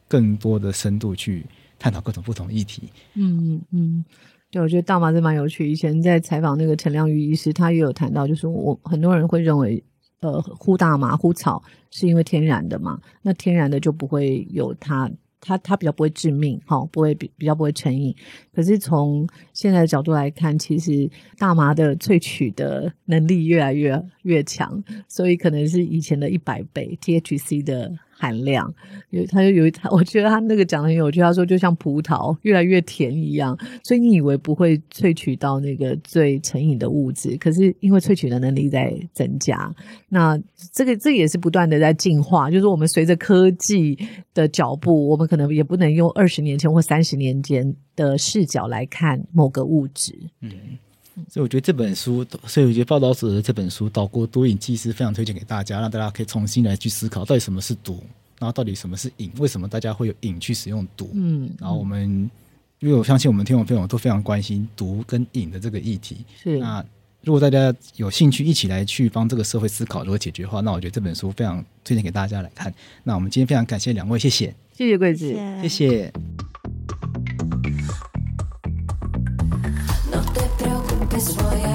更多的深度去探讨各种不同议题。嗯嗯。嗯对，我觉得大麻是蛮有趣。以前在采访那个陈亮瑜医师，他也有谈到，就是我很多人会认为，呃，呼大麻、呼草是因为天然的嘛，那天然的就不会有它，它它比较不会致命，哈、哦，不会比比较不会成瘾。可是从现在的角度来看，其实大麻的萃取的能力越来越越强，所以可能是以前的一百倍 THC 的。含量，有他就有他，我觉得他那个讲的很有趣。他说就像葡萄越来越甜一样，所以你以为不会萃取到那个最成瘾的物质，可是因为萃取的能力在增加，那这个这也是不断的在进化。就是我们随着科技的脚步，我们可能也不能用二十年前或三十年间的视角来看某个物质。嗯。所以我觉得这本书，所以我觉得报道者的这本书《岛国毒瘾纪》是非常推荐给大家，让大家可以重新来去思考到底什么是毒，然后到底什么是瘾，为什么大家会有瘾去使用毒？嗯，然后我们，因为我相信我们听众朋友都非常关心毒跟瘾的这个议题。是。那如果大家有兴趣一起来去帮这个社会思考如何解决的话，那我觉得这本书非常推荐给大家来看。那我们今天非常感谢两位，谢谢，谢谢贵子。谢谢 destroy